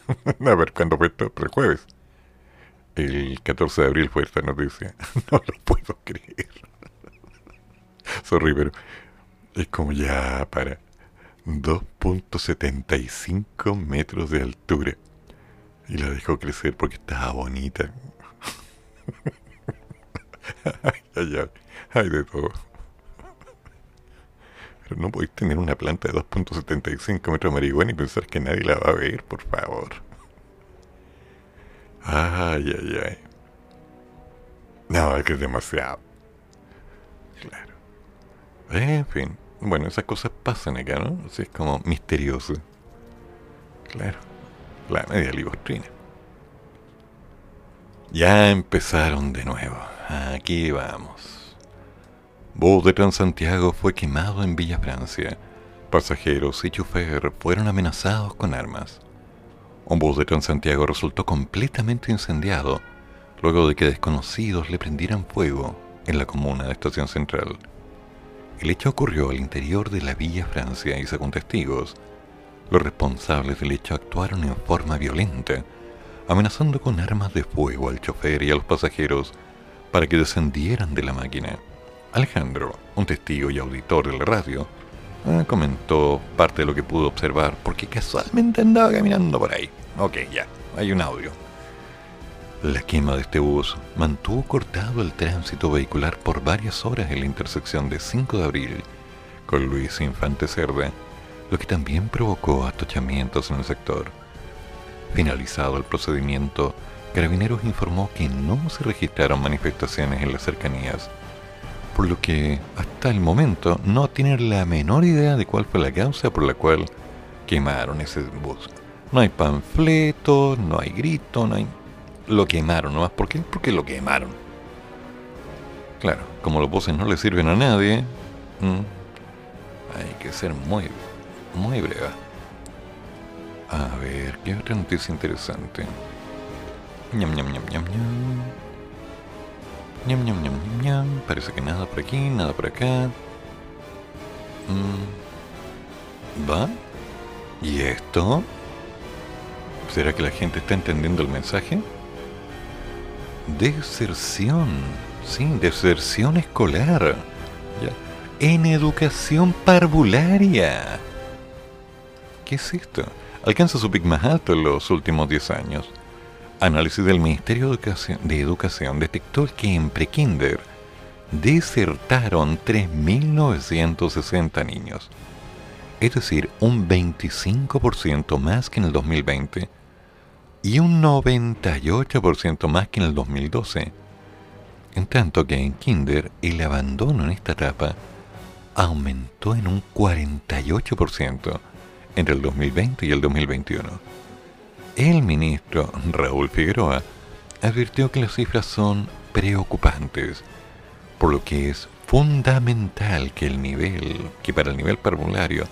*laughs* A ver, ¿cuándo fue esto? El jueves. El 14 de abril fue esta noticia. *laughs* No lo puedo creer. Sorry, pero es como ya para 2.75 metros de altura. Y la dejó crecer porque estaba bonita. *laughs* ay, de todo. Pero no podéis tener una planta de 2.75 metros de marihuana y pensar que nadie la va a ver, por favor. Ay, ay, ay. No, es que es demasiado. Claro. En fin. Bueno, esas cosas pasan acá, ¿no? Así es como misterioso. Claro. La media ligostrina. Ya empezaron de nuevo. Aquí vamos. Bus de Transantiago fue quemado en Villa Francia. Pasajeros y chofer fueron amenazados con armas. Un bus de Transantiago resultó completamente incendiado luego de que desconocidos le prendieran fuego en la comuna de Estación Central. El hecho ocurrió al interior de la Villa Francia y según testigos, los responsables del hecho actuaron en forma violenta, amenazando con armas de fuego al chofer y a los pasajeros para que descendieran de la máquina. Alejandro, un testigo y auditor de la radio, eh, comentó parte de lo que pudo observar porque casualmente andaba caminando por ahí. Ok, ya, hay un audio. La quema de este bus mantuvo cortado el tránsito vehicular por varias horas en la intersección de 5 de abril con Luis Infante Cerda, lo que también provocó atochamientos en el sector. Finalizado el procedimiento, Carabineros informó que no se registraron manifestaciones en las cercanías por lo que hasta el momento no tienen la menor idea de cuál fue la causa por la cual quemaron ese bus. No hay panfletos, no hay grito, no hay... Lo quemaron nomás. ¿Por qué? Porque lo quemaron. Claro, como los buses no le sirven a nadie, hay que ser muy, muy breve. A ver, ¿qué otra noticia interesante? Ñam, ñam, ñam, ñam, ñam. Ñam, ñam, ñam, ñam, Parece que nada por aquí, nada por acá. Mm. ¿Va? ¿Y esto? ¿Será que la gente está entendiendo el mensaje? Deserción. Sí, deserción escolar. En educación parvularia. ¿Qué es esto? Alcanza su pic más alto en los últimos 10 años análisis del Ministerio de Educación, detectó que en prekinder desertaron 3.960 niños, es decir, un 25% más que en el 2020 y un 98% más que en el 2012, en tanto que en kinder el abandono en esta etapa aumentó en un 48% entre el 2020 y el 2021. El ministro Raúl Figueroa advirtió que las cifras son preocupantes, por lo que es fundamental que el nivel, que para el nivel parvulario,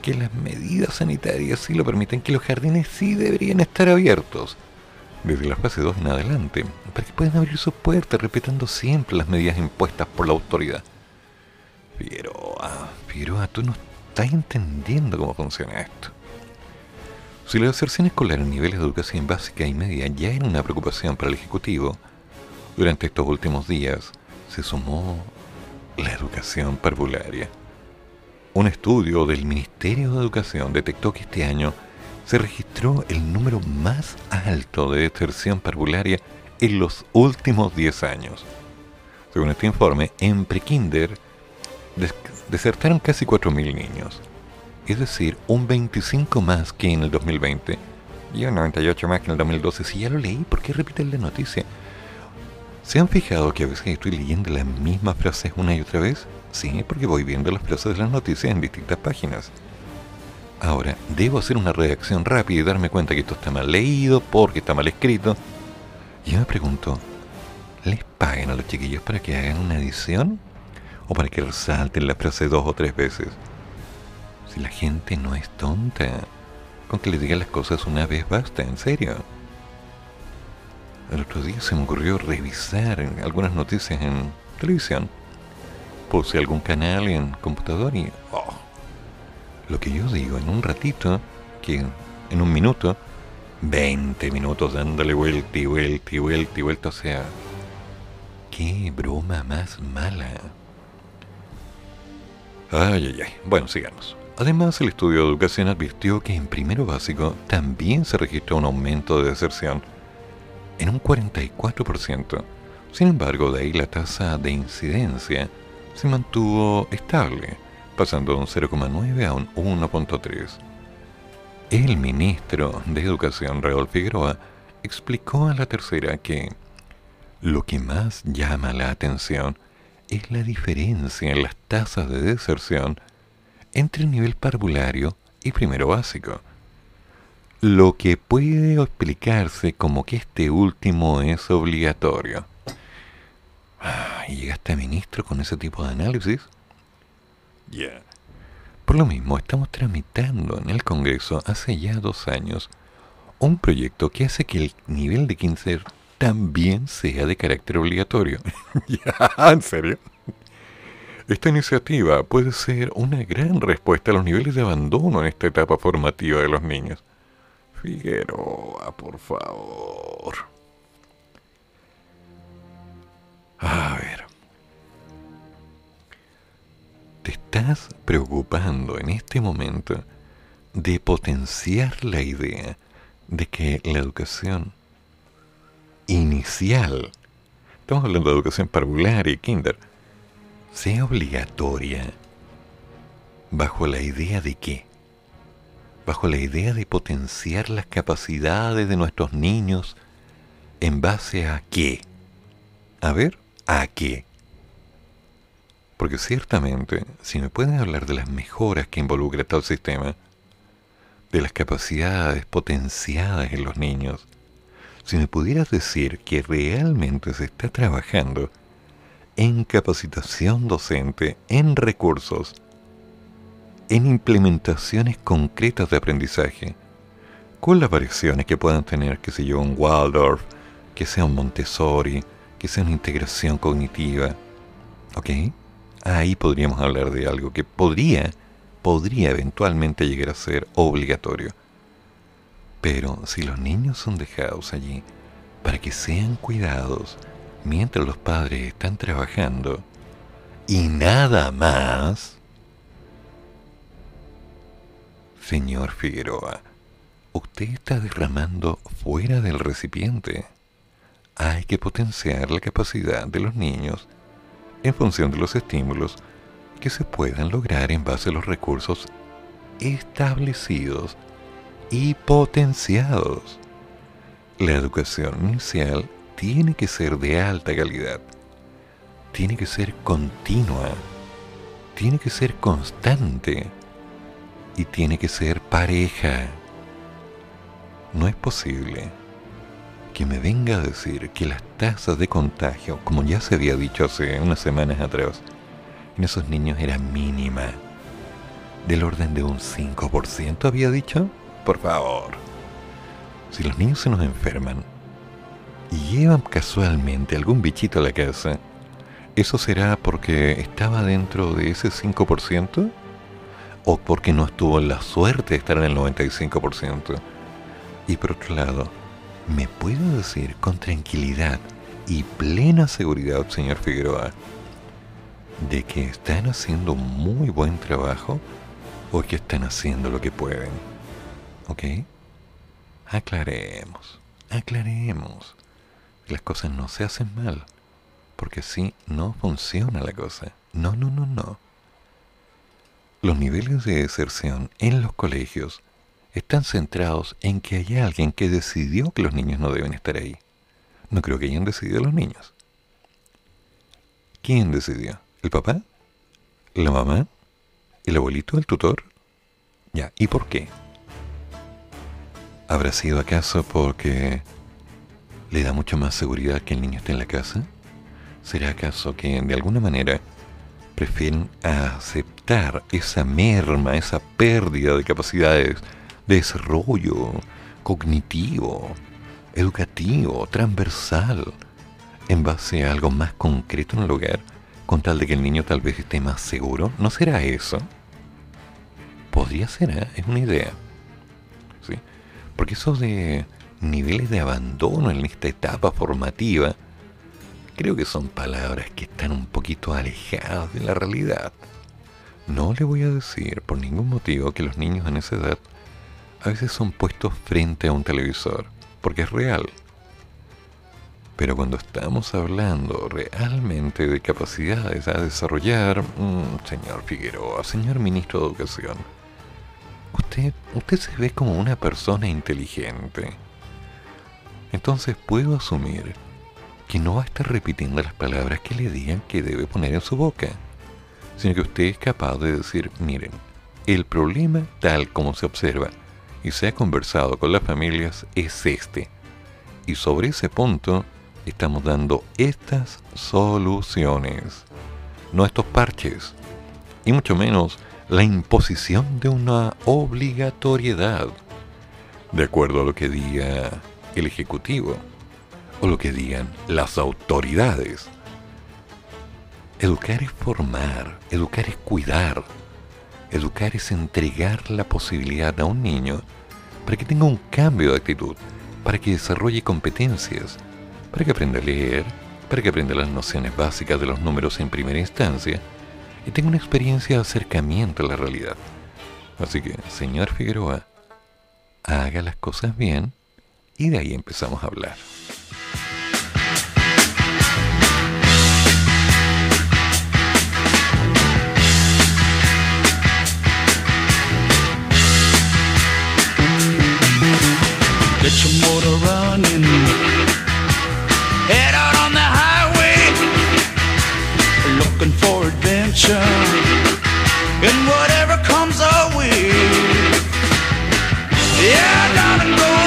que las medidas sanitarias sí lo permiten, que los jardines sí deberían estar abiertos desde la fase 2 en adelante, para que puedan abrir sus puertas respetando siempre las medidas impuestas por la autoridad. Figueroa, Figueroa, tú no estás entendiendo cómo funciona esto. Si la deserción escolar en niveles de educación básica y media ya era una preocupación para el Ejecutivo, durante estos últimos días se sumó la educación parvularia. Un estudio del Ministerio de Educación detectó que este año se registró el número más alto de deserción parvularia en los últimos 10 años. Según este informe, en prekinder desertaron casi 4.000 niños es decir, un 25 más que en el 2020 y un 98 más que en el 2012. Si ya lo leí, ¿por qué repiten la noticia? ¿Se han fijado que a veces estoy leyendo las mismas frases una y otra vez? Sí, porque voy viendo las frases de las noticias en distintas páginas. Ahora, debo hacer una redacción rápida y darme cuenta que esto está mal leído, porque está mal escrito. Yo me pregunto, ¿les pagan a los chiquillos para que hagan una edición? ¿O para que resalten la frase dos o tres veces? La gente no es tonta, con que le digan las cosas una vez basta, en serio. El otro día se me ocurrió revisar algunas noticias en televisión. Puse algún canal en computador y... Oh, lo que yo digo en un ratito, que en un minuto, 20 minutos dándole vuelta y vuelta y vuelta y vuelta, o sea... ¡Qué broma más mala! Ay, ay, ay. Bueno, sigamos. Además, el estudio de educación advirtió que en primero básico también se registró un aumento de deserción en un 44%. Sin embargo, de ahí la tasa de incidencia se mantuvo estable, pasando de un 0,9 a un 1,3. El ministro de Educación, Raúl Figueroa, explicó a la tercera que lo que más llama la atención es la diferencia en las tasas de deserción entre el nivel parvulario y primero básico lo que puede explicarse como que este último es obligatorio. Ah, ¿Y llega este ministro con ese tipo de análisis? Ya. Por lo mismo, estamos tramitando en el Congreso hace ya dos años un proyecto que hace que el nivel de kinder también sea de carácter obligatorio. *laughs* ¿Ya? ¿En serio? Esta iniciativa puede ser una gran respuesta a los niveles de abandono en esta etapa formativa de los niños. Figueroa, por favor. A ver. ¿Te estás preocupando en este momento de potenciar la idea de que la educación inicial, estamos hablando de educación parvular y kinder, sea obligatoria bajo la idea de que bajo la idea de potenciar las capacidades de nuestros niños en base a qué. A ver, ¿a qué? Porque ciertamente, si me pueden hablar de las mejoras que involucra tal sistema, de las capacidades potenciadas en los niños, si me pudieras decir que realmente se está trabajando en capacitación docente, en recursos, en implementaciones concretas de aprendizaje, con las variaciones que puedan tener, que sé yo, un Waldorf, que sea un Montessori, que sea una integración cognitiva. ¿Ok? Ahí podríamos hablar de algo que podría, podría eventualmente llegar a ser obligatorio. Pero si los niños son dejados allí para que sean cuidados mientras los padres están trabajando y nada más, Señor Figueroa, usted está derramando fuera del recipiente. Hay que potenciar la capacidad de los niños en función de los estímulos que se puedan lograr en base a los recursos establecidos y potenciados. La educación inicial tiene que ser de alta calidad, tiene que ser continua, tiene que ser constante y tiene que ser pareja. No es posible que me venga a decir que las tasas de contagio, como ya se había dicho hace unas semanas atrás, en esos niños era mínima. Del orden de un 5% había dicho. Por favor. Si los niños se nos enferman y llevan casualmente algún bichito a la casa, ¿eso será porque estaba dentro de ese 5%? o porque no estuvo la suerte de estar en el 95%. Y por otro lado, ¿me puedo decir con tranquilidad y plena seguridad, señor Figueroa, de que están haciendo muy buen trabajo o que están haciendo lo que pueden? ¿Ok? Aclaremos, aclaremos. Las cosas no se hacen mal, porque así no funciona la cosa. No, no, no, no. Los niveles de deserción en los colegios están centrados en que hay alguien que decidió que los niños no deben estar ahí. No creo que hayan decidido los niños. ¿Quién decidió? ¿El papá? ¿La mamá? ¿El abuelito? ¿El tutor? Ya, ¿y por qué? ¿Habrá sido acaso porque le da mucho más seguridad que el niño esté en la casa? ¿Será acaso que de alguna manera prefieren aceptar esa merma, esa pérdida de capacidades de desarrollo cognitivo, educativo, transversal, en base a algo más concreto en el hogar, con tal de que el niño tal vez esté más seguro? ¿No será eso? Podría ser, ¿eh? es una idea. ¿Sí? Porque eso de niveles de abandono en esta etapa formativa, creo que son palabras que están un poquito alejadas de la realidad. No le voy a decir por ningún motivo que los niños en esa edad a veces son puestos frente a un televisor, porque es real. Pero cuando estamos hablando realmente de capacidades a desarrollar, mm, señor Figueroa, señor ministro de Educación, usted, usted se ve como una persona inteligente. Entonces puedo asumir que no va a estar repitiendo las palabras que le digan que debe poner en su boca, sino que usted es capaz de decir, miren, el problema tal como se observa y se ha conversado con las familias es este. Y sobre ese punto estamos dando estas soluciones, no estos parches, y mucho menos la imposición de una obligatoriedad, de acuerdo a lo que diga el Ejecutivo o lo que digan las autoridades. Educar es formar, educar es cuidar, educar es entregar la posibilidad a un niño para que tenga un cambio de actitud, para que desarrolle competencias, para que aprenda a leer, para que aprenda las nociones básicas de los números en primera instancia y tenga una experiencia de acercamiento a la realidad. Así que, señor Figueroa, haga las cosas bien y de ahí empezamos a hablar. adventure and whatever comes our way. Yeah, darling, go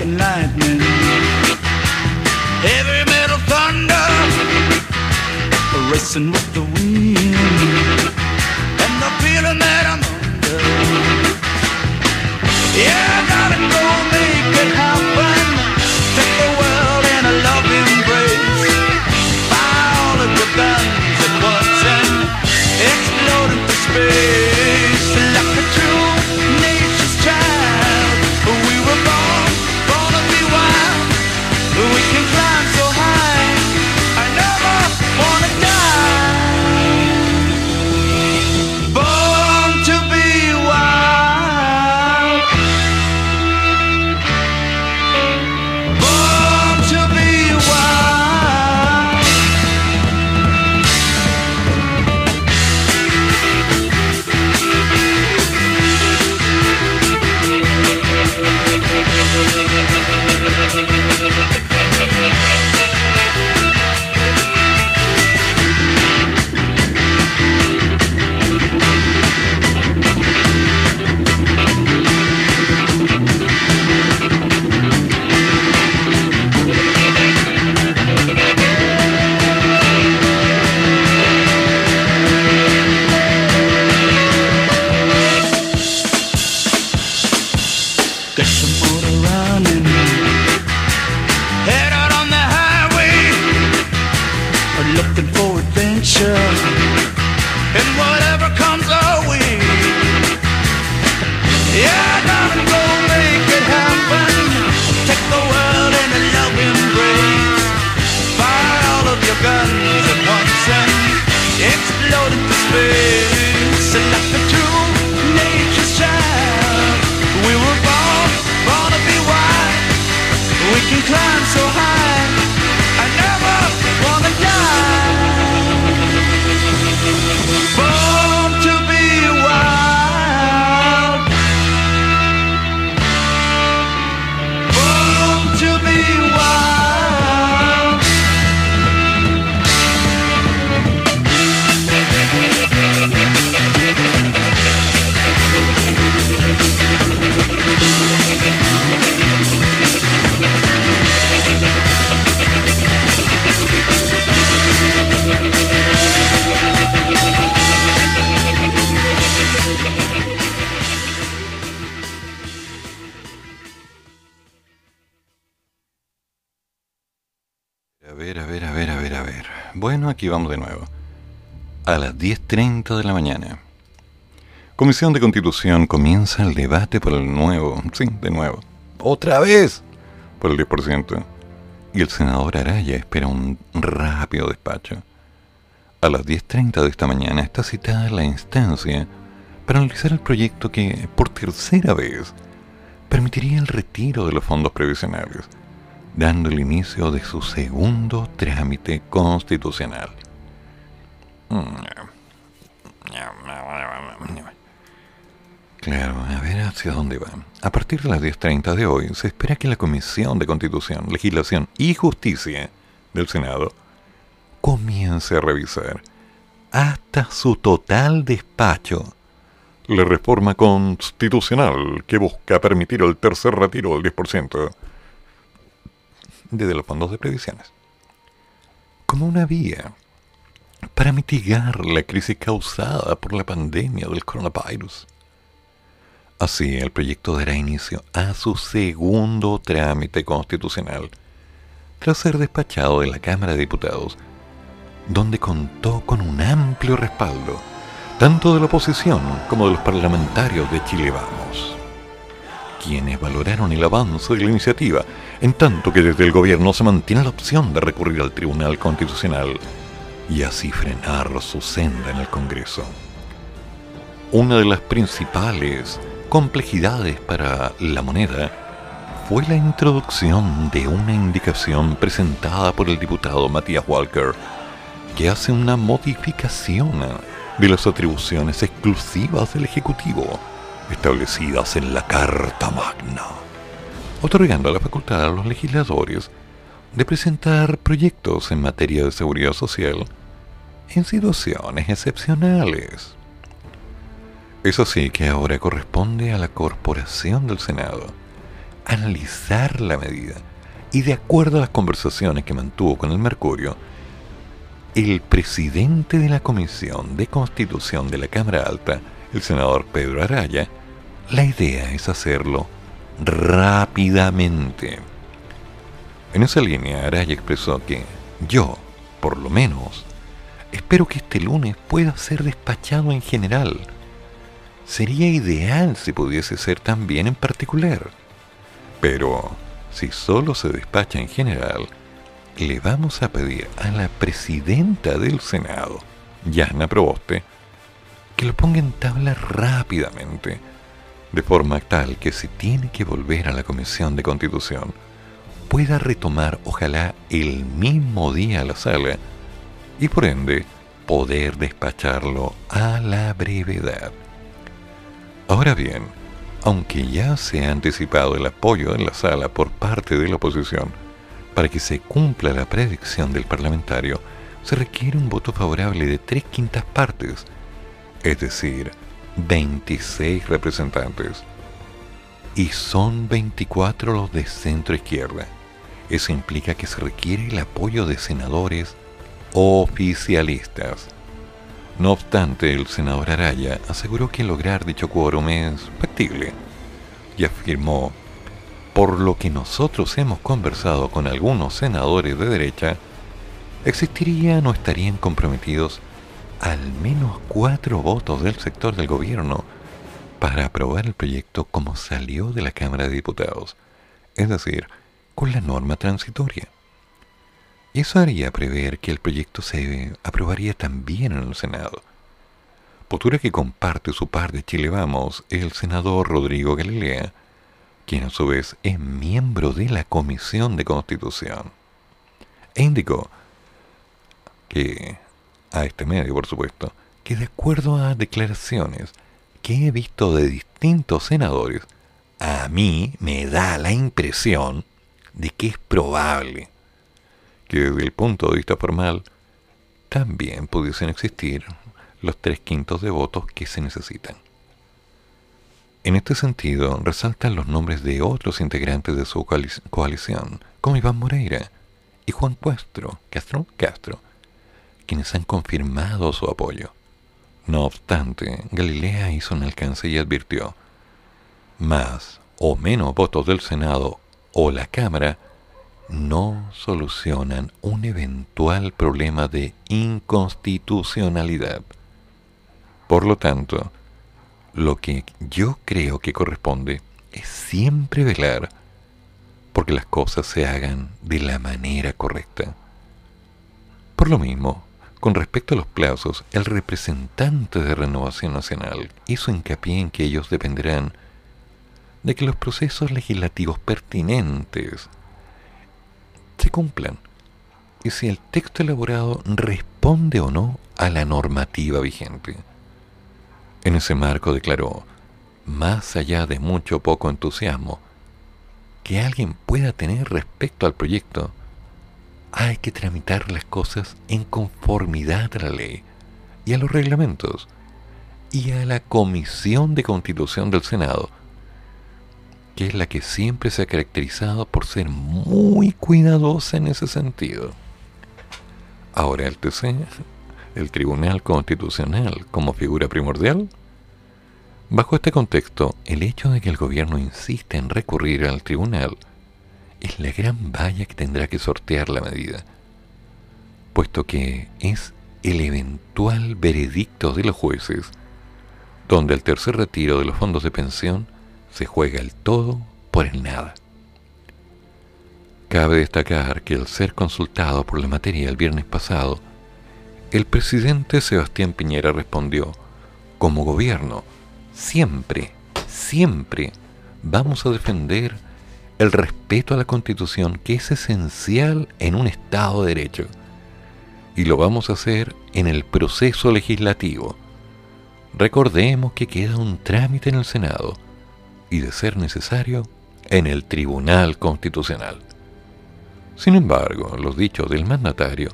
Smoking lightning. Heavy metal thunder. Racing with the wind. And the feeling that I'm yeah, aquí vamos de nuevo. A las 10.30 de la mañana. Comisión de Constitución comienza el debate por el nuevo, sí, de nuevo, otra vez, por el 10%. Y el senador Araya espera un rápido despacho. A las 10.30 de esta mañana está citada la instancia para analizar el proyecto que, por tercera vez, permitiría el retiro de los fondos previsionales, dando el inicio de su segundo trámite constitucional. Claro, a ver hacia dónde va. A partir de las 10.30 de hoy, se espera que la Comisión de Constitución, Legislación y Justicia del Senado comience a revisar hasta su total despacho la reforma constitucional que busca permitir el tercer retiro del 10% desde los fondos de previsiones. Como una vía para mitigar la crisis causada por la pandemia del coronavirus. Así, el proyecto dará inicio a su segundo trámite constitucional, tras ser despachado de la Cámara de Diputados, donde contó con un amplio respaldo, tanto de la oposición como de los parlamentarios de Chile Vamos, quienes valoraron el avance de la iniciativa, en tanto que desde el gobierno se mantiene la opción de recurrir al Tribunal Constitucional y así frenar su senda en el Congreso. Una de las principales complejidades para la moneda fue la introducción de una indicación presentada por el diputado Matías Walker que hace una modificación de las atribuciones exclusivas del Ejecutivo establecidas en la Carta Magna, otorgando la facultad a los legisladores de presentar proyectos en materia de seguridad social en situaciones excepcionales. Eso sí que ahora corresponde a la Corporación del Senado analizar la medida y de acuerdo a las conversaciones que mantuvo con el Mercurio, el presidente de la Comisión de Constitución de la Cámara Alta, el senador Pedro Araya, la idea es hacerlo rápidamente. En esa línea, Araya expresó que yo, por lo menos, espero que este lunes pueda ser despachado en general Sería ideal si pudiese ser también en particular. Pero si solo se despacha en general, le vamos a pedir a la presidenta del Senado, Yana Proboste, que lo ponga en tabla rápidamente, de forma tal que si tiene que volver a la Comisión de Constitución, pueda retomar ojalá el mismo día la sala y por ende poder despacharlo a la brevedad. Ahora bien, aunque ya se ha anticipado el apoyo en la sala por parte de la oposición para que se cumpla la predicción del parlamentario, se requiere un voto favorable de tres quintas partes, es decir, 26 representantes. Y son 24 los de centro izquierda. Eso implica que se requiere el apoyo de senadores oficialistas no obstante, el senador Araya aseguró que lograr dicho quórum es factible y afirmó, por lo que nosotros hemos conversado con algunos senadores de derecha, existirían o estarían comprometidos al menos cuatro votos del sector del gobierno para aprobar el proyecto como salió de la Cámara de Diputados, es decir, con la norma transitoria. Eso haría prever que el proyecto se aprobaría también en el Senado. Postura que comparte su par de Chile Vamos el senador Rodrigo Galilea, quien a su vez es miembro de la Comisión de Constitución. E indicó que, a este medio por supuesto, que de acuerdo a declaraciones que he visto de distintos senadores, a mí me da la impresión de que es probable que desde el punto de vista formal también pudiesen existir los tres quintos de votos que se necesitan. En este sentido, resaltan los nombres de otros integrantes de su coalición, como Iván Moreira y Juan Castro, Castro, Castro, quienes han confirmado su apoyo. No obstante, Galilea hizo un alcance y advirtió, más o menos votos del Senado o la Cámara no solucionan un eventual problema de inconstitucionalidad. Por lo tanto, lo que yo creo que corresponde es siempre velar porque las cosas se hagan de la manera correcta. Por lo mismo, con respecto a los plazos, el representante de Renovación Nacional hizo hincapié en que ellos dependerán de que los procesos legislativos pertinentes se cumplan y si el texto elaborado responde o no a la normativa vigente. En ese marco declaró, más allá de mucho poco entusiasmo, que alguien pueda tener respecto al proyecto, hay que tramitar las cosas en conformidad a la ley y a los reglamentos y a la Comisión de Constitución del Senado, que es la que siempre se ha caracterizado por ser muy cuidadosa en ese sentido. Ahora el TC, el Tribunal Constitucional como figura primordial, bajo este contexto, el hecho de que el gobierno insiste en recurrir al tribunal es la gran valla que tendrá que sortear la medida, puesto que es el eventual veredicto de los jueces, donde el tercer retiro de los fondos de pensión se juega el todo por el nada. Cabe destacar que al ser consultado por la materia el viernes pasado, el presidente Sebastián Piñera respondió, como gobierno, siempre, siempre vamos a defender el respeto a la Constitución, que es esencial en un Estado de Derecho. Y lo vamos a hacer en el proceso legislativo. Recordemos que queda un trámite en el Senado y, de ser necesario, en el Tribunal Constitucional. Sin embargo, los dichos del mandatario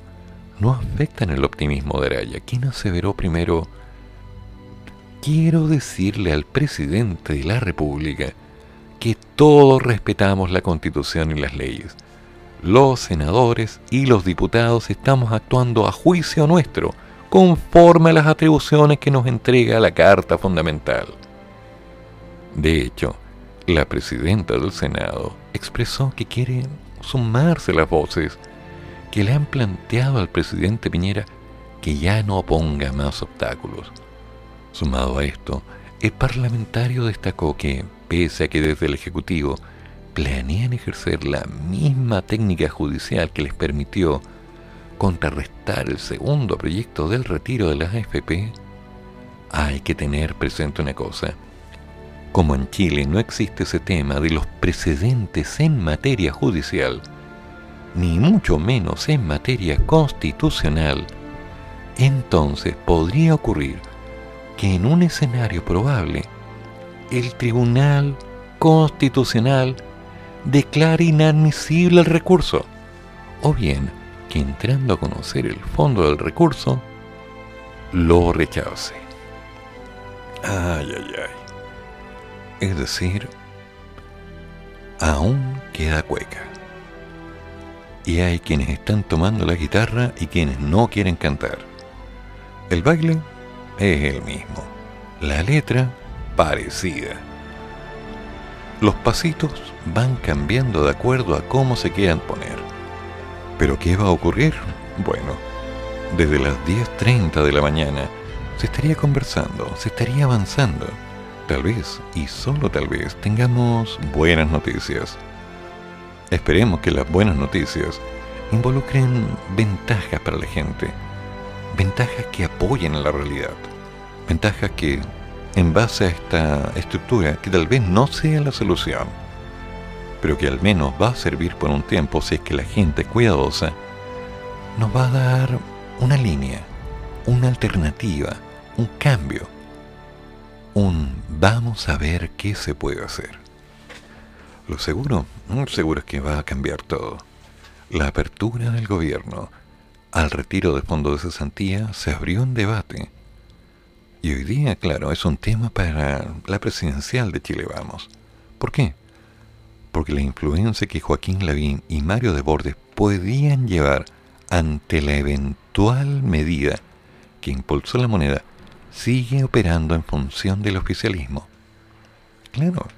no afectan el optimismo de Araya, quien aseveró primero, quiero decirle al presidente de la República que todos respetamos la Constitución y las leyes. Los senadores y los diputados estamos actuando a juicio nuestro, conforme a las atribuciones que nos entrega la Carta Fundamental. De hecho, la presidenta del Senado expresó que quiere sumarse las voces que le han planteado al presidente Piñera que ya no ponga más obstáculos. Sumado a esto, el parlamentario destacó que, pese a que desde el Ejecutivo planean ejercer la misma técnica judicial que les permitió contrarrestar el segundo proyecto del retiro de las AFP, hay que tener presente una cosa. Como en Chile no existe ese tema de los precedentes en materia judicial, ni mucho menos en materia constitucional, entonces podría ocurrir que en un escenario probable el Tribunal Constitucional declare inadmisible el recurso, o bien que entrando a conocer el fondo del recurso, lo rechace. Ay, ay, ay. Es decir, aún queda cueca. Y hay quienes están tomando la guitarra y quienes no quieren cantar. El baile es el mismo. La letra parecida. Los pasitos van cambiando de acuerdo a cómo se quieran poner. ¿Pero qué va a ocurrir? Bueno, desde las 10.30 de la mañana se estaría conversando, se estaría avanzando. Tal vez, y solo tal vez, tengamos buenas noticias. Esperemos que las buenas noticias involucren ventajas para la gente ventajas que apoyen a la realidad, ventajas que, en base a esta estructura, que tal vez no sea la solución, pero que al menos va a servir por un tiempo si es que la gente cuidadosa nos va a dar una línea, una alternativa, un cambio, un vamos a ver qué se puede hacer. Lo seguro, seguro es que va a cambiar todo. La apertura del gobierno, al retiro de fondo de cesantía se abrió un debate. Y hoy día, claro, es un tema para la presidencial de Chile Vamos. ¿Por qué? Porque la influencia que Joaquín Lavín y Mario de Bordes podían llevar ante la eventual medida que impulsó la moneda sigue operando en función del oficialismo. Claro,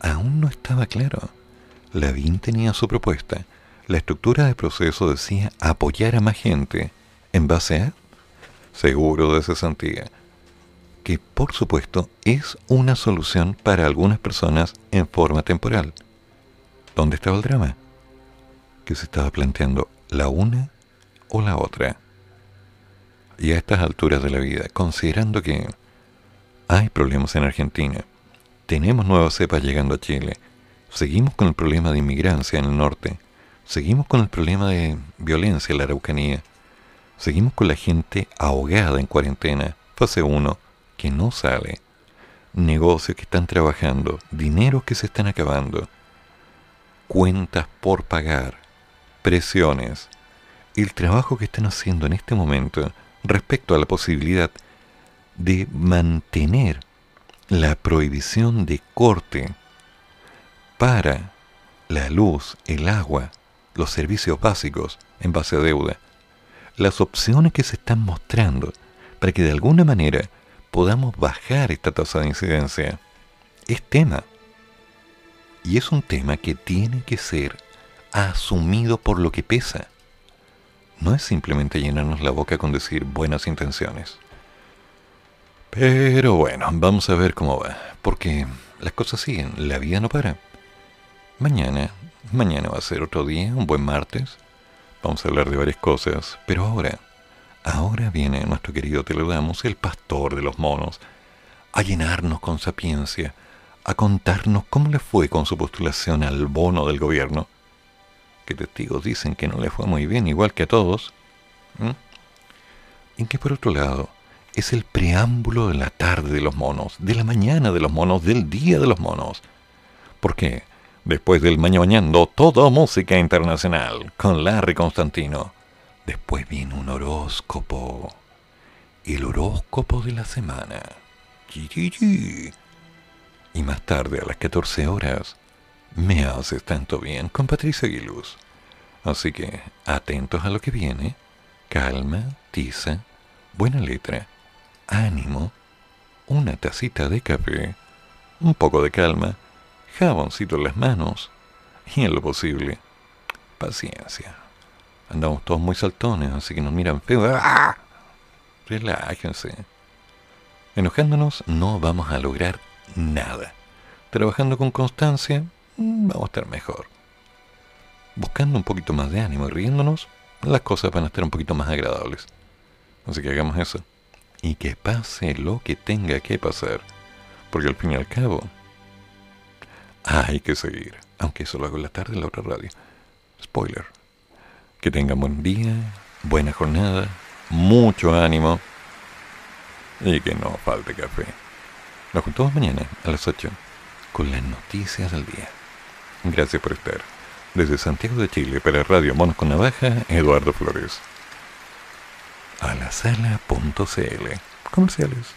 aún no estaba claro. Lavín tenía su propuesta, La estructura de proceso decía apoyar a más gente en base a seguro de cesantía, que por supuesto es una solución para algunas personas en forma temporal. ¿Dónde estaba el drama? Que se estaba planteando la una o la otra. Y a estas alturas de la vida, considerando que hay problemas en Argentina, tenemos nuevas cepas llegando a Chile, seguimos con el problema de inmigrancia en el norte, seguimos con el problema de violencia en la Araucanía, seguimos con la gente ahogada en cuarentena, fase 1, que no sale, negocios que están trabajando, dineros que se están acabando, cuentas por pagar, presiones, el trabajo que están haciendo en este momento respecto a la posibilidad de mantener la prohibición de corte para la luz, el agua, los servicios básicos en base a deuda, las opciones que se están mostrando para que de alguna manera podamos bajar esta tasa de incidencia, es tema. Y es un tema que tiene que ser asumido por lo que pesa. No es simplemente llenarnos la boca con decir buenas intenciones. Pero bueno, vamos a ver cómo va, porque las cosas siguen, la vida no para. Mañana, mañana va a ser otro día, un buen martes. Vamos a hablar de varias cosas, pero ahora, ahora viene nuestro querido Teledamos, el pastor de los monos, a llenarnos con sapiencia, a contarnos cómo le fue con su postulación al bono del gobierno, que testigos dicen que no le fue muy bien, igual que a todos, y que por otro lado es el preámbulo de la tarde de los monos, de la mañana de los monos, del día de los monos. ¿Por qué? Después del mañañando, todo música internacional con Larry Constantino. Después viene un horóscopo. El horóscopo de la semana. Y más tarde, a las 14 horas, me haces tanto bien con Patricia Aguiluz. Así que, atentos a lo que viene. Calma, tiza, buena letra, ánimo, una tacita de café, un poco de calma jaboncito en las manos y en lo posible, paciencia. Andamos todos muy saltones, así que nos miran feo. ¡Ah! Relájense. Enojándonos no vamos a lograr nada. Trabajando con constancia, mm, vamos a estar mejor. Buscando un poquito más de ánimo y riéndonos, las cosas van a estar un poquito más agradables. Así que hagamos eso. Y que pase lo que tenga que pasar. Porque al fin y al cabo, hay que seguir. Aunque eso lo hago en la tarde en la otra radio. Spoiler. Que tengan buen día, buena jornada, mucho ánimo y que no falte café. Nos juntamos mañana a las 8 con las noticias del día. Gracias por estar. Desde Santiago de Chile para Radio Monos con Navaja, Eduardo Flores. A la sala.cl. Comerciales.